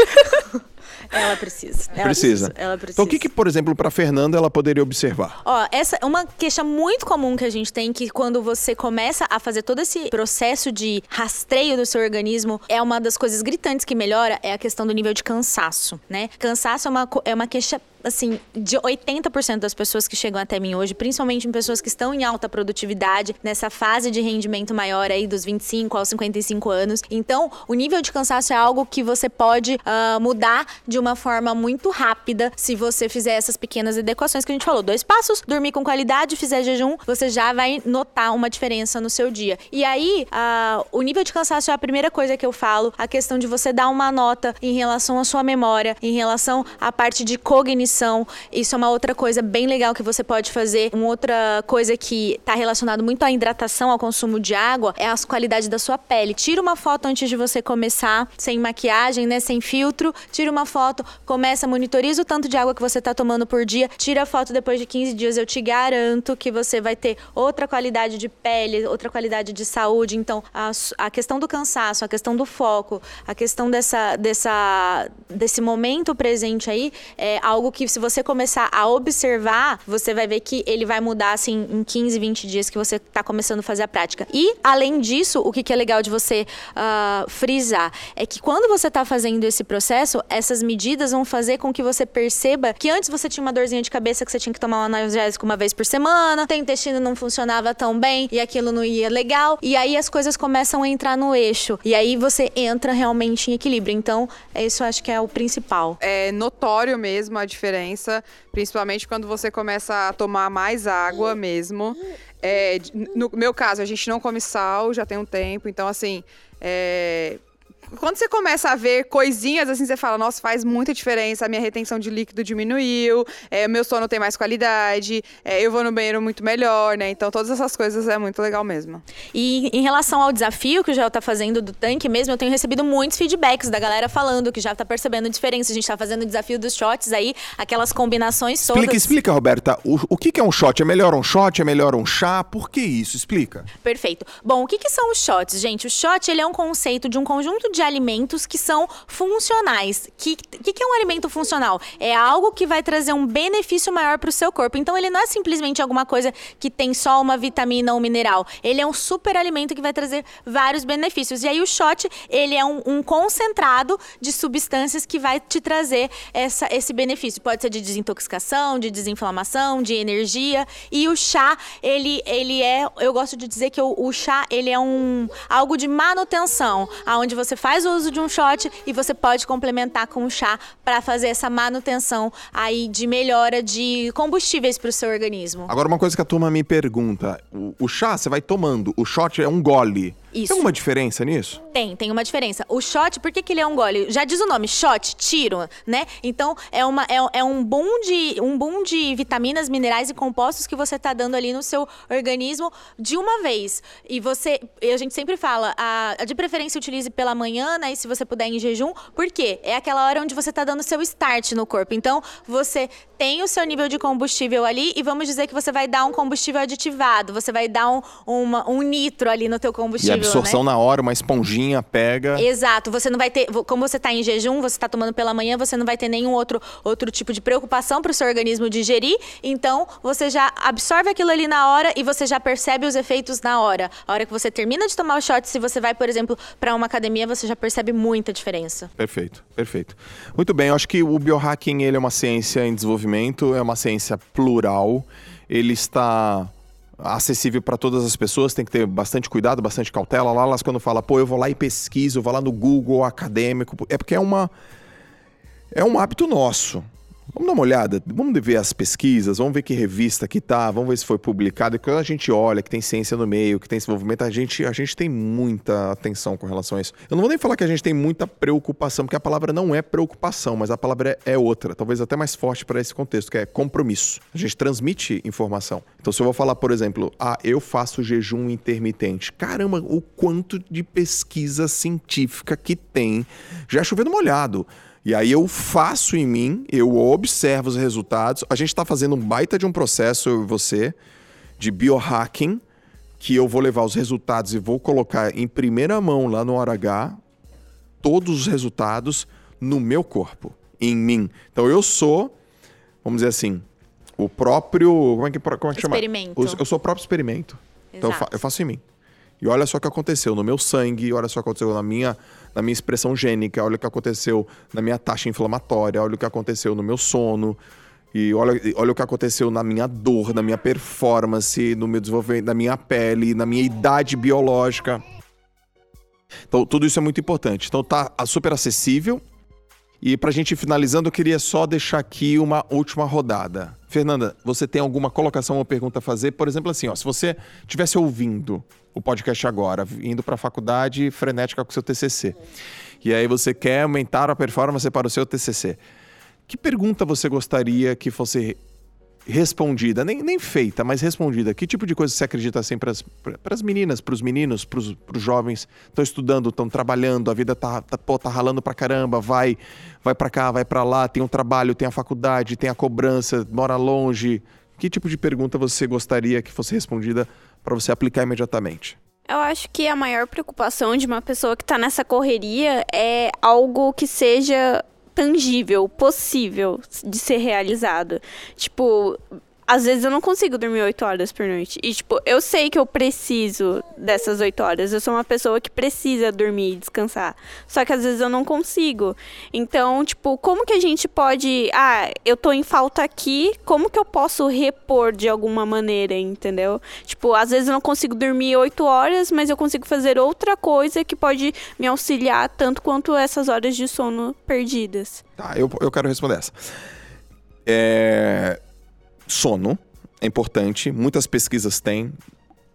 Ela precisa. Ela precisa. Ela precisa. Então, o que, que por exemplo, para Fernanda ela poderia observar? Ó, essa é uma queixa muito comum que a gente tem que quando você começa a fazer todo esse processo de rastreio do seu organismo, é uma das coisas gritantes que melhora é a questão do nível de cansaço, né? Cansaço é uma, é uma queixa assim, de 80% das pessoas que chegam até mim hoje, principalmente em pessoas que estão em alta produtividade, nessa fase de rendimento maior aí dos 25 aos 55 anos. Então, o nível de cansaço é algo que você pode uh, mudar de uma forma muito rápida se você fizer essas pequenas adequações que a gente falou. Dois passos, dormir com qualidade, fizer jejum, você já vai notar uma diferença no seu dia. E aí, uh, o nível de cansaço é a primeira coisa que eu falo, a questão de você dar uma nota em relação à sua memória, em relação à parte de cognição. Isso é uma outra coisa bem legal que você pode fazer. Uma outra coisa que está relacionado muito à hidratação, ao consumo de água, é a qualidade da sua pele. Tira uma foto antes de você começar, sem maquiagem, né, sem filtro. Tira uma foto, começa, monitoriza o tanto de água que você está tomando por dia. Tira a foto depois de 15 dias, eu te garanto que você vai ter outra qualidade de pele, outra qualidade de saúde. Então, a, a questão do cansaço, a questão do foco, a questão dessa, dessa, desse momento presente aí é algo que que se você começar a observar, você vai ver que ele vai mudar assim em 15, 20 dias que você está começando a fazer a prática. E, além disso, o que é legal de você uh, frisar é que quando você está fazendo esse processo, essas medidas vão fazer com que você perceba que antes você tinha uma dorzinha de cabeça que você tinha que tomar um analgésico uma vez por semana, teu intestino não funcionava tão bem e aquilo não ia legal, e aí as coisas começam a entrar no eixo. E aí você entra realmente em equilíbrio. Então, isso acho que é o principal. É notório mesmo a diferença diferença, principalmente quando você começa a tomar mais água mesmo. É, no meu caso, a gente não come sal já tem um tempo, então assim. É, quando você começa a ver coisinhas assim, você fala, nossa, faz muita diferença, a minha retenção de líquido diminuiu, é, meu sono tem mais qualidade, é, eu vou no banheiro muito melhor, né? Então todas essas coisas é muito legal mesmo. E em relação ao desafio que o Gel tá fazendo do tanque mesmo, eu tenho recebido muitos feedbacks da galera falando que já tá percebendo a diferença. A gente tá fazendo o desafio dos shots aí, aquelas combinações todas. Explica, explica, Roberta. O, o que, que é um shot? É melhor um shot? É melhor um chá? Por que isso? Explica. Perfeito. Bom, o que, que são os shots, gente? O shot ele é um conceito de um conjunto de de alimentos que são funcionais. O que, que, que, é um alimento funcional? É algo que vai trazer um benefício maior para o seu corpo. Então, ele não é simplesmente alguma coisa que tem só uma vitamina ou mineral. Ele é um super alimento que vai trazer vários benefícios. E aí, o shot, ele é um, um concentrado de substâncias que vai te trazer essa, esse benefício. Pode ser de desintoxicação, de desinflamação, de energia. E o chá, ele, ele é, eu gosto de dizer que o, o chá, ele é um algo de manutenção, aonde você faz faz o uso de um shot e você pode complementar com um chá para fazer essa manutenção aí de melhora de combustíveis para o seu organismo. Agora, uma coisa que a turma me pergunta: o, o chá você vai tomando, o shot é um gole. Isso. Tem alguma diferença nisso? Tem, tem uma diferença. O shot, por que, que ele é um gole? Já diz o nome, shot, tiro, né? Então, é, uma, é, é um, boom de, um boom de vitaminas, minerais e compostos que você tá dando ali no seu organismo de uma vez. E você, a gente sempre fala, a, a de preferência utilize pela manhã, né? E se você puder em jejum, por quê? É aquela hora onde você tá dando seu start no corpo. Então, você tem o seu nível de combustível ali e vamos dizer que você vai dar um combustível aditivado, você vai dar um, uma, um nitro ali no teu combustível absorção né? na hora, uma esponjinha pega. Exato. Você não vai ter. Como você está em jejum, você está tomando pela manhã, você não vai ter nenhum outro, outro tipo de preocupação para o seu organismo digerir. Então, você já absorve aquilo ali na hora e você já percebe os efeitos na hora. A hora que você termina de tomar o shot, se você vai, por exemplo, para uma academia, você já percebe muita diferença. Perfeito, perfeito. Muito bem, eu acho que o biohacking ele é uma ciência em desenvolvimento, é uma ciência plural. Ele está acessível para todas as pessoas, tem que ter bastante cuidado, bastante cautela. Lá, elas quando fala, pô, eu vou lá e pesquiso, vou lá no Google acadêmico, é porque é uma é um hábito nosso. Vamos dar uma olhada, vamos ver as pesquisas, vamos ver que revista que tá, vamos ver se foi publicado. E quando a gente olha que tem ciência no meio, que tem desenvolvimento, a gente, a gente tem muita atenção com relação a isso. Eu não vou nem falar que a gente tem muita preocupação, porque a palavra não é preocupação, mas a palavra é, é outra, talvez até mais forte para esse contexto, que é compromisso. A gente transmite informação. Então, se eu vou falar, por exemplo, ah, eu faço jejum intermitente. Caramba, o quanto de pesquisa científica que tem já chovendo molhado. E aí eu faço em mim, eu observo os resultados. A gente está fazendo um baita de um processo, eu e você, de biohacking, que eu vou levar os resultados e vou colocar em primeira mão lá no Hora H todos os resultados no meu corpo. em mim. Então eu sou, vamos dizer assim, o próprio. Como é que, como é que chama? Experimento. Eu sou o próprio experimento. Então eu, fa Exato. eu faço em mim. E olha só o que aconteceu no meu sangue, olha só o que aconteceu na minha, na minha expressão gênica, olha o que aconteceu na minha taxa inflamatória, olha o que aconteceu no meu sono. E olha, olha o que aconteceu na minha dor, na minha performance, no meu desenvolvimento, na minha pele, na minha idade biológica. Então, tudo isso é muito importante. Então, tá super acessível. E pra gente ir finalizando, eu queria só deixar aqui uma última rodada. Fernanda, você tem alguma colocação ou pergunta a fazer? Por exemplo, assim, ó, se você estivesse ouvindo o podcast agora, indo pra faculdade frenética com o seu TCC, e aí você quer aumentar a performance para o seu TCC, que pergunta você gostaria que fosse respondida, nem, nem feita, mas respondida. Que tipo de coisa você acredita assim para as meninas, para os meninos, para os jovens? Estão estudando, estão trabalhando, a vida tá, tá, pô, tá ralando pra caramba, vai, vai para cá, vai para lá, tem um trabalho, tem a faculdade, tem a cobrança, mora longe. Que tipo de pergunta você gostaria que fosse respondida para você aplicar imediatamente? Eu acho que a maior preocupação de uma pessoa que tá nessa correria é algo que seja tangível, possível de ser realizado. Tipo, às vezes eu não consigo dormir oito horas por noite. E, tipo, eu sei que eu preciso dessas oito horas. Eu sou uma pessoa que precisa dormir e descansar. Só que às vezes eu não consigo. Então, tipo, como que a gente pode. Ah, eu tô em falta aqui, como que eu posso repor de alguma maneira, entendeu? Tipo, às vezes eu não consigo dormir oito horas, mas eu consigo fazer outra coisa que pode me auxiliar tanto quanto essas horas de sono perdidas. Tá, eu, eu quero responder essa. É, Sono é importante, muitas pesquisas têm.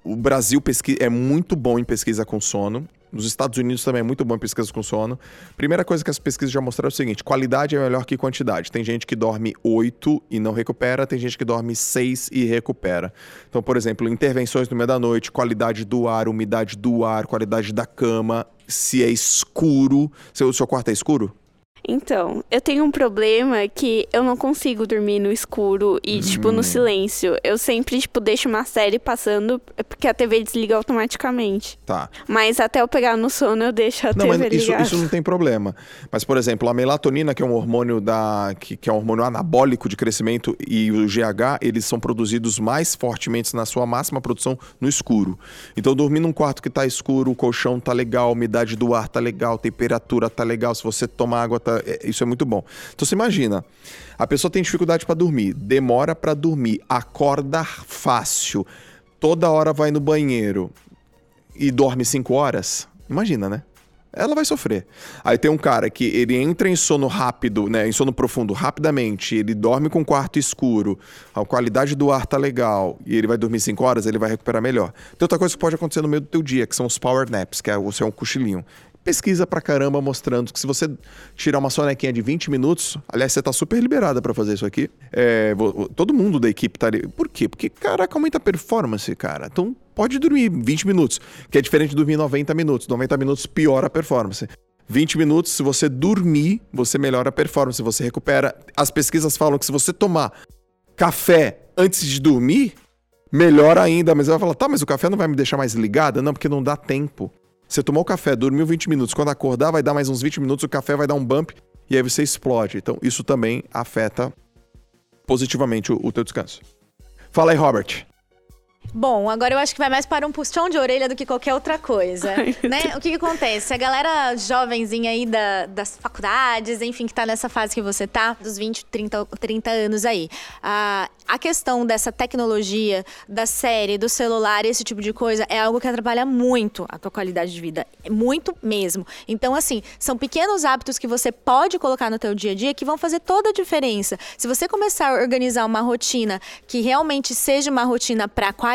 O Brasil é muito bom em pesquisa com sono. Nos Estados Unidos também é muito bom em pesquisa com sono. Primeira coisa que as pesquisas já mostraram é o seguinte: qualidade é melhor que quantidade. Tem gente que dorme 8 e não recupera, tem gente que dorme 6 e recupera. Então, por exemplo, intervenções no meio da noite, qualidade do ar, umidade do ar, qualidade da cama, se é escuro. Seu, seu quarto é escuro? Então, eu tenho um problema que eu não consigo dormir no escuro e, tipo, no silêncio. Eu sempre, tipo, deixo uma série passando porque a TV desliga automaticamente. Tá. Mas até eu pegar no sono, eu deixo a Não, TV mas isso, ligada. isso não tem problema. Mas, por exemplo, a melatonina, que é um hormônio da. que, que é um hormônio anabólico de crescimento, e o GH, eles são produzidos mais fortemente na sua máxima produção no escuro. Então, dormir num quarto que tá escuro, o colchão tá legal, a umidade do ar tá legal, a temperatura tá legal, se você tomar água, tá, é- isso é muito bom. Então, você imagina, a pessoa tem dificuldade para dormir, demora para dormir, acorda fácil, toda hora vai no banheiro e dorme 5 horas, imagina, né? Ela vai sofrer. Aí tem um cara que ele entra em sono rápido, né? Em sono profundo rapidamente, ele dorme com quarto escuro, a qualidade do ar tá legal, e ele vai dormir 5 horas, ele vai recuperar melhor. Tem outra coisa que pode acontecer no meio do teu dia, que são os power naps, que é o seu um cochilinho. Pesquisa pra caramba mostrando que se você tirar uma sonequinha de 20 minutos, aliás, você tá super liberada pra fazer isso aqui. É, vo- todo mundo da equipe tá ali. Por quê? Porque, caraca, aumenta a performance, cara. Então pode dormir 20 minutos, que é diferente de dormir 90 minutos. 90 minutos piora a performance. 20 minutos, se você dormir, você melhora a performance, você recupera. As pesquisas falam que se você tomar café antes de dormir, melhor ainda. Mas ela fala, tá, mas o café não vai me deixar mais ligada? Não, porque não dá tempo. Você tomou café, dormiu 20 minutos. Quando acordar, vai dar mais uns 20 minutos, o café vai dar um bump e aí você explode. Então, isso também afeta positivamente o, o teu descanso. Fala aí, Robert. Bom, agora eu acho que vai mais para um puxão de orelha do que qualquer outra coisa, né? O que, que acontece? A galera jovenzinha aí da- das faculdades, enfim, que tá nessa fase que você tá, dos 20, 30, 30 anos aí. A, a questão dessa tecnologia, da série, do celular, esse tipo de coisa, é algo que atrapalha muito a tua qualidade de vida. Muito mesmo. Então, assim, são pequenos hábitos que você pode colocar no teu dia a dia que vão fazer toda a diferença. Se você começar a organizar uma rotina que realmente seja uma rotina para qualidade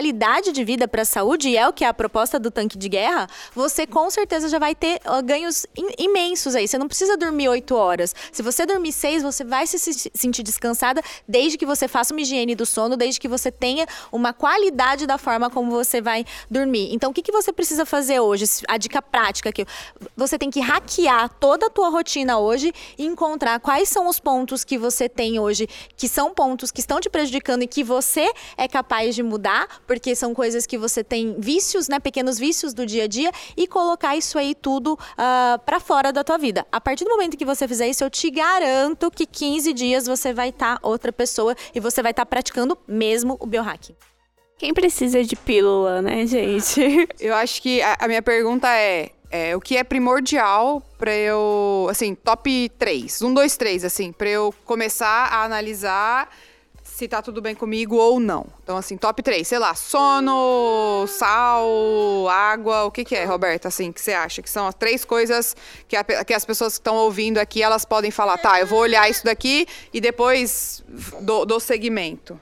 de vida, para saúde, e é o que é a proposta do tanque de guerra, você com certeza já vai ter ganhos im- imensos aí. Você não precisa dormir oito horas. Se você dormir seis, você vai se se sentir descansada desde que você faça uma higiene do sono, desde que você tenha uma qualidade da forma como você vai dormir. Então, o que, que você precisa fazer hoje? A dica prática aqui. Você tem que hackear toda a tua rotina hoje e encontrar quais são os pontos que você tem hoje, que são pontos que estão te prejudicando e que você é capaz de mudar, porque são coisas que você tem vícios, né, pequenos vícios do dia a dia e colocar isso aí tudo uh, para fora da tua vida. A partir do momento que você fizer isso, eu te garanto que 15 dias você vai estar tá outra pessoa e você vai estar tá praticando mesmo o biohacking. Quem precisa de pílula, né, gente? Eu acho que a, a minha pergunta é, é, o que é primordial para eu, assim, top 3, 1, 2, 3, assim, para eu começar a analisar se tá tudo bem comigo ou não. Então, assim, top 3, sei lá, sono, sal, água, o que que é, Roberta, assim, que você acha? Que são as três coisas que, a, que as pessoas que estão ouvindo aqui, elas podem falar, tá, eu vou olhar isso daqui e depois do, segmento.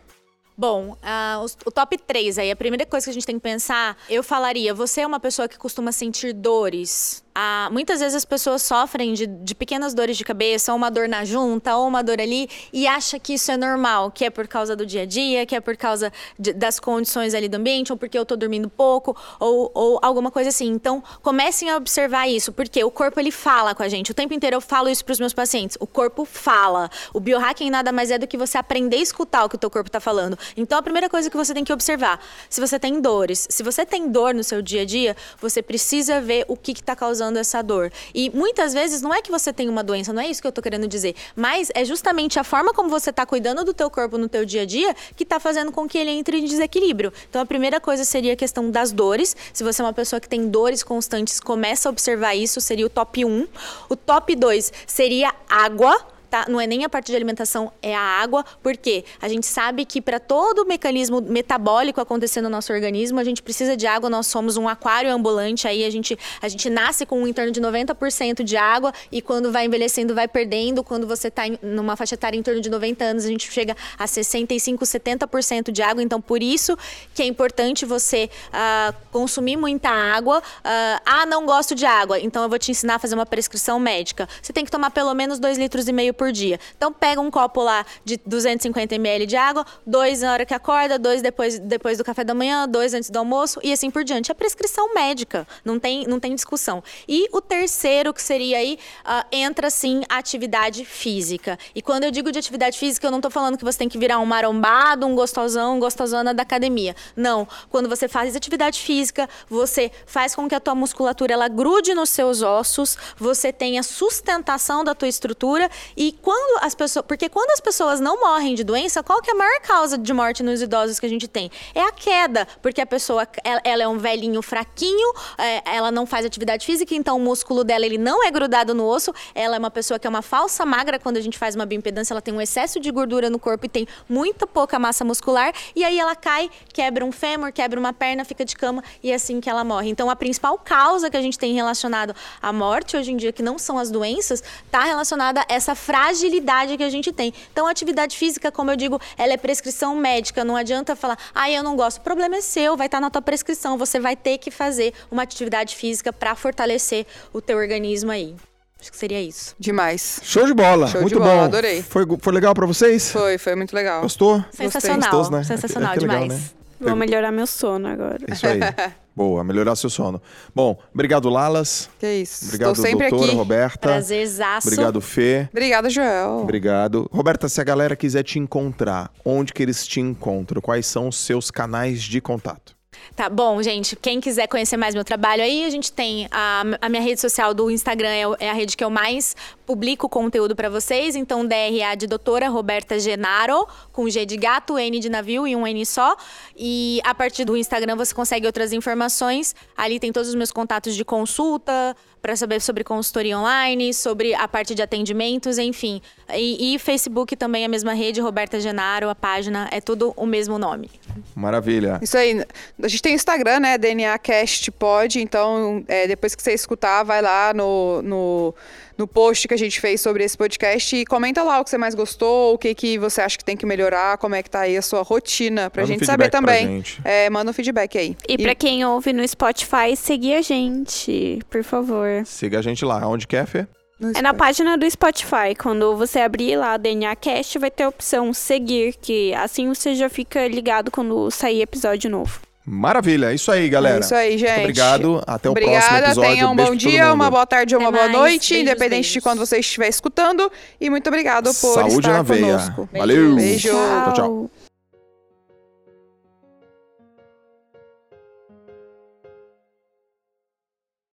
Bom, uh, o, o, top 3 aí, a primeira coisa que a gente tem que pensar, eu falaria, você é uma pessoa que costuma sentir dores ah, muitas vezes as pessoas sofrem de, de, pequenas dores de cabeça, ou uma dor na junta, ou uma dor ali, e acha que isso é normal, que é por causa do dia a dia, que é por causa de, das condições ali do ambiente, ou porque eu tô dormindo pouco, ou, ou alguma coisa assim. Então, comecem a observar isso, porque o corpo ele fala com a gente. O tempo inteiro eu falo isso para os meus pacientes. O corpo fala. O biohacking nada mais é do que você aprender a escutar o que o teu corpo está falando. Então, a primeira coisa que você tem que observar, se você tem dores, se você tem dor no seu dia a dia, você precisa ver o que está causando causando essa dor. E muitas vezes não é que você tem uma doença, não é isso que eu tô querendo dizer, mas é justamente a forma como você tá cuidando do teu corpo no teu dia a dia que tá fazendo com que ele entre em desequilíbrio. Então a primeira coisa seria a questão das dores. Se você é uma pessoa que tem dores constantes, começa a observar isso, seria o top 1. O top 2 seria água tá? Não é nem a parte de alimentação, é a água, porque a gente sabe que para todo o mecanismo metabólico acontecer no nosso organismo, a gente precisa de água, nós somos um aquário ambulante, aí a gente, a gente nasce com em torno de 90% de água e quando vai envelhecendo vai perdendo, quando você está numa faixa etária em torno de 90 anos, a gente chega a 65, 70% de água, então por isso que é importante você uh, consumir muita água. Uh, ah, não gosto de água, então eu vou te ensinar a fazer uma prescrição médica. Você tem que tomar pelo menos 2 litros e meio por dia. Então pega um copo lá de 250 ml de água, dois na hora que acorda, dois depois, depois do café da manhã, dois antes do almoço e assim por diante. É prescrição médica, não tem, não tem discussão. E o terceiro, que seria aí, uh, entra sim a atividade física. E quando eu digo de atividade física, eu não estou falando que você tem que virar um marombado, um gostosão, um gostosona da academia. Não. Quando você faz atividade física, você faz com que a tua musculatura ela grude nos seus ossos, você tenha sustentação da tua estrutura e e quando as pessoas. Porque quando as pessoas não morrem de doença, qual que é a maior causa de morte nos idosos que a gente tem? É a queda. Porque a pessoa ela, ela é um velhinho fraquinho, é, ela não faz atividade física, então o músculo dela ele não é grudado no osso. Ela é uma pessoa que é uma falsa magra. Quando a gente faz uma bioimpedância, ela tem um excesso de gordura no corpo e tem muita pouca massa muscular. E aí ela cai, quebra um fêmur, quebra uma perna, fica de cama e é assim que ela morre. Então a principal causa que a gente tem relacionado à morte hoje em dia, que não são as doenças, está relacionada a essa fragilidade fragilidade que a gente tem. Então, a atividade física, como eu digo, ela é prescrição médica. Não adianta falar, ah, eu não gosto. O problema é seu, vai estar na tua prescrição. Você vai ter que fazer uma atividade física para fortalecer o teu organismo aí. Acho que seria isso. Demais. Show de bola. Show muito de bola, bom. Adorei. Foi, foi legal para vocês? Foi, foi muito legal. Gostou? Sensacional. Gostoso, né? Sensacional é, é demais. Legal, né? Vou melhorar meu sono agora. Isso aí. Boa, melhorar seu sono. Bom, obrigado, Lalas. Que isso. Obrigado, Estou sempre doutora aqui. Roberta. Prazerzaço. Obrigado, Fê. Obrigada, Joel. Obrigado. Roberta, se a galera quiser te encontrar, onde que eles te encontram? Quais são os seus canais de contato? Tá bom, gente. Quem quiser conhecer mais meu trabalho aí, a gente tem a, a minha rede social do Instagram, é, é a rede que eu mais publico conteúdo para vocês. Então, DRA de doutora Roberta Genaro, com G de gato, N de navio e um N só. E a partir do Instagram você consegue outras informações. Ali tem todos os meus contatos de consulta, para saber sobre consultoria online, sobre a parte de atendimentos, enfim. E, e, Facebook também, a mesma rede, Roberta Genaro, a página, é tudo o mesmo nome. Maravilha. Isso aí. A gente tem Instagram, né? DNA Cast Pod. Então, é, depois que você escutar, vai lá no, no no post que a gente fez sobre esse podcast e comenta lá o que você mais gostou, o que, que você acha que tem que melhorar, como é que tá aí a sua rotina, pra Manda um gente saber feedback pra também. gente. É, manda um feedback aí. E, pra quem ouve no Spotify, seguir a gente, por favor. Siga a gente lá. Onde quer, Fê? no É na página do Spotify. Quando você abrir lá DNA Cast, vai ter a opção seguir, que assim você já fica ligado quando sair episódio novo. Maravilha. É isso aí, galera. É isso aí, gente. Muito obrigado. Até o próximo Obrigada, episódio. tenha um bom dia, uma boa tarde ou uma Até boa mais. noite, Beijos, independente de beijos. quando você estiver escutando. E muito obrigado por Saúde estar na veia. conosco. Valeu. Beijo. Tchau, tchau.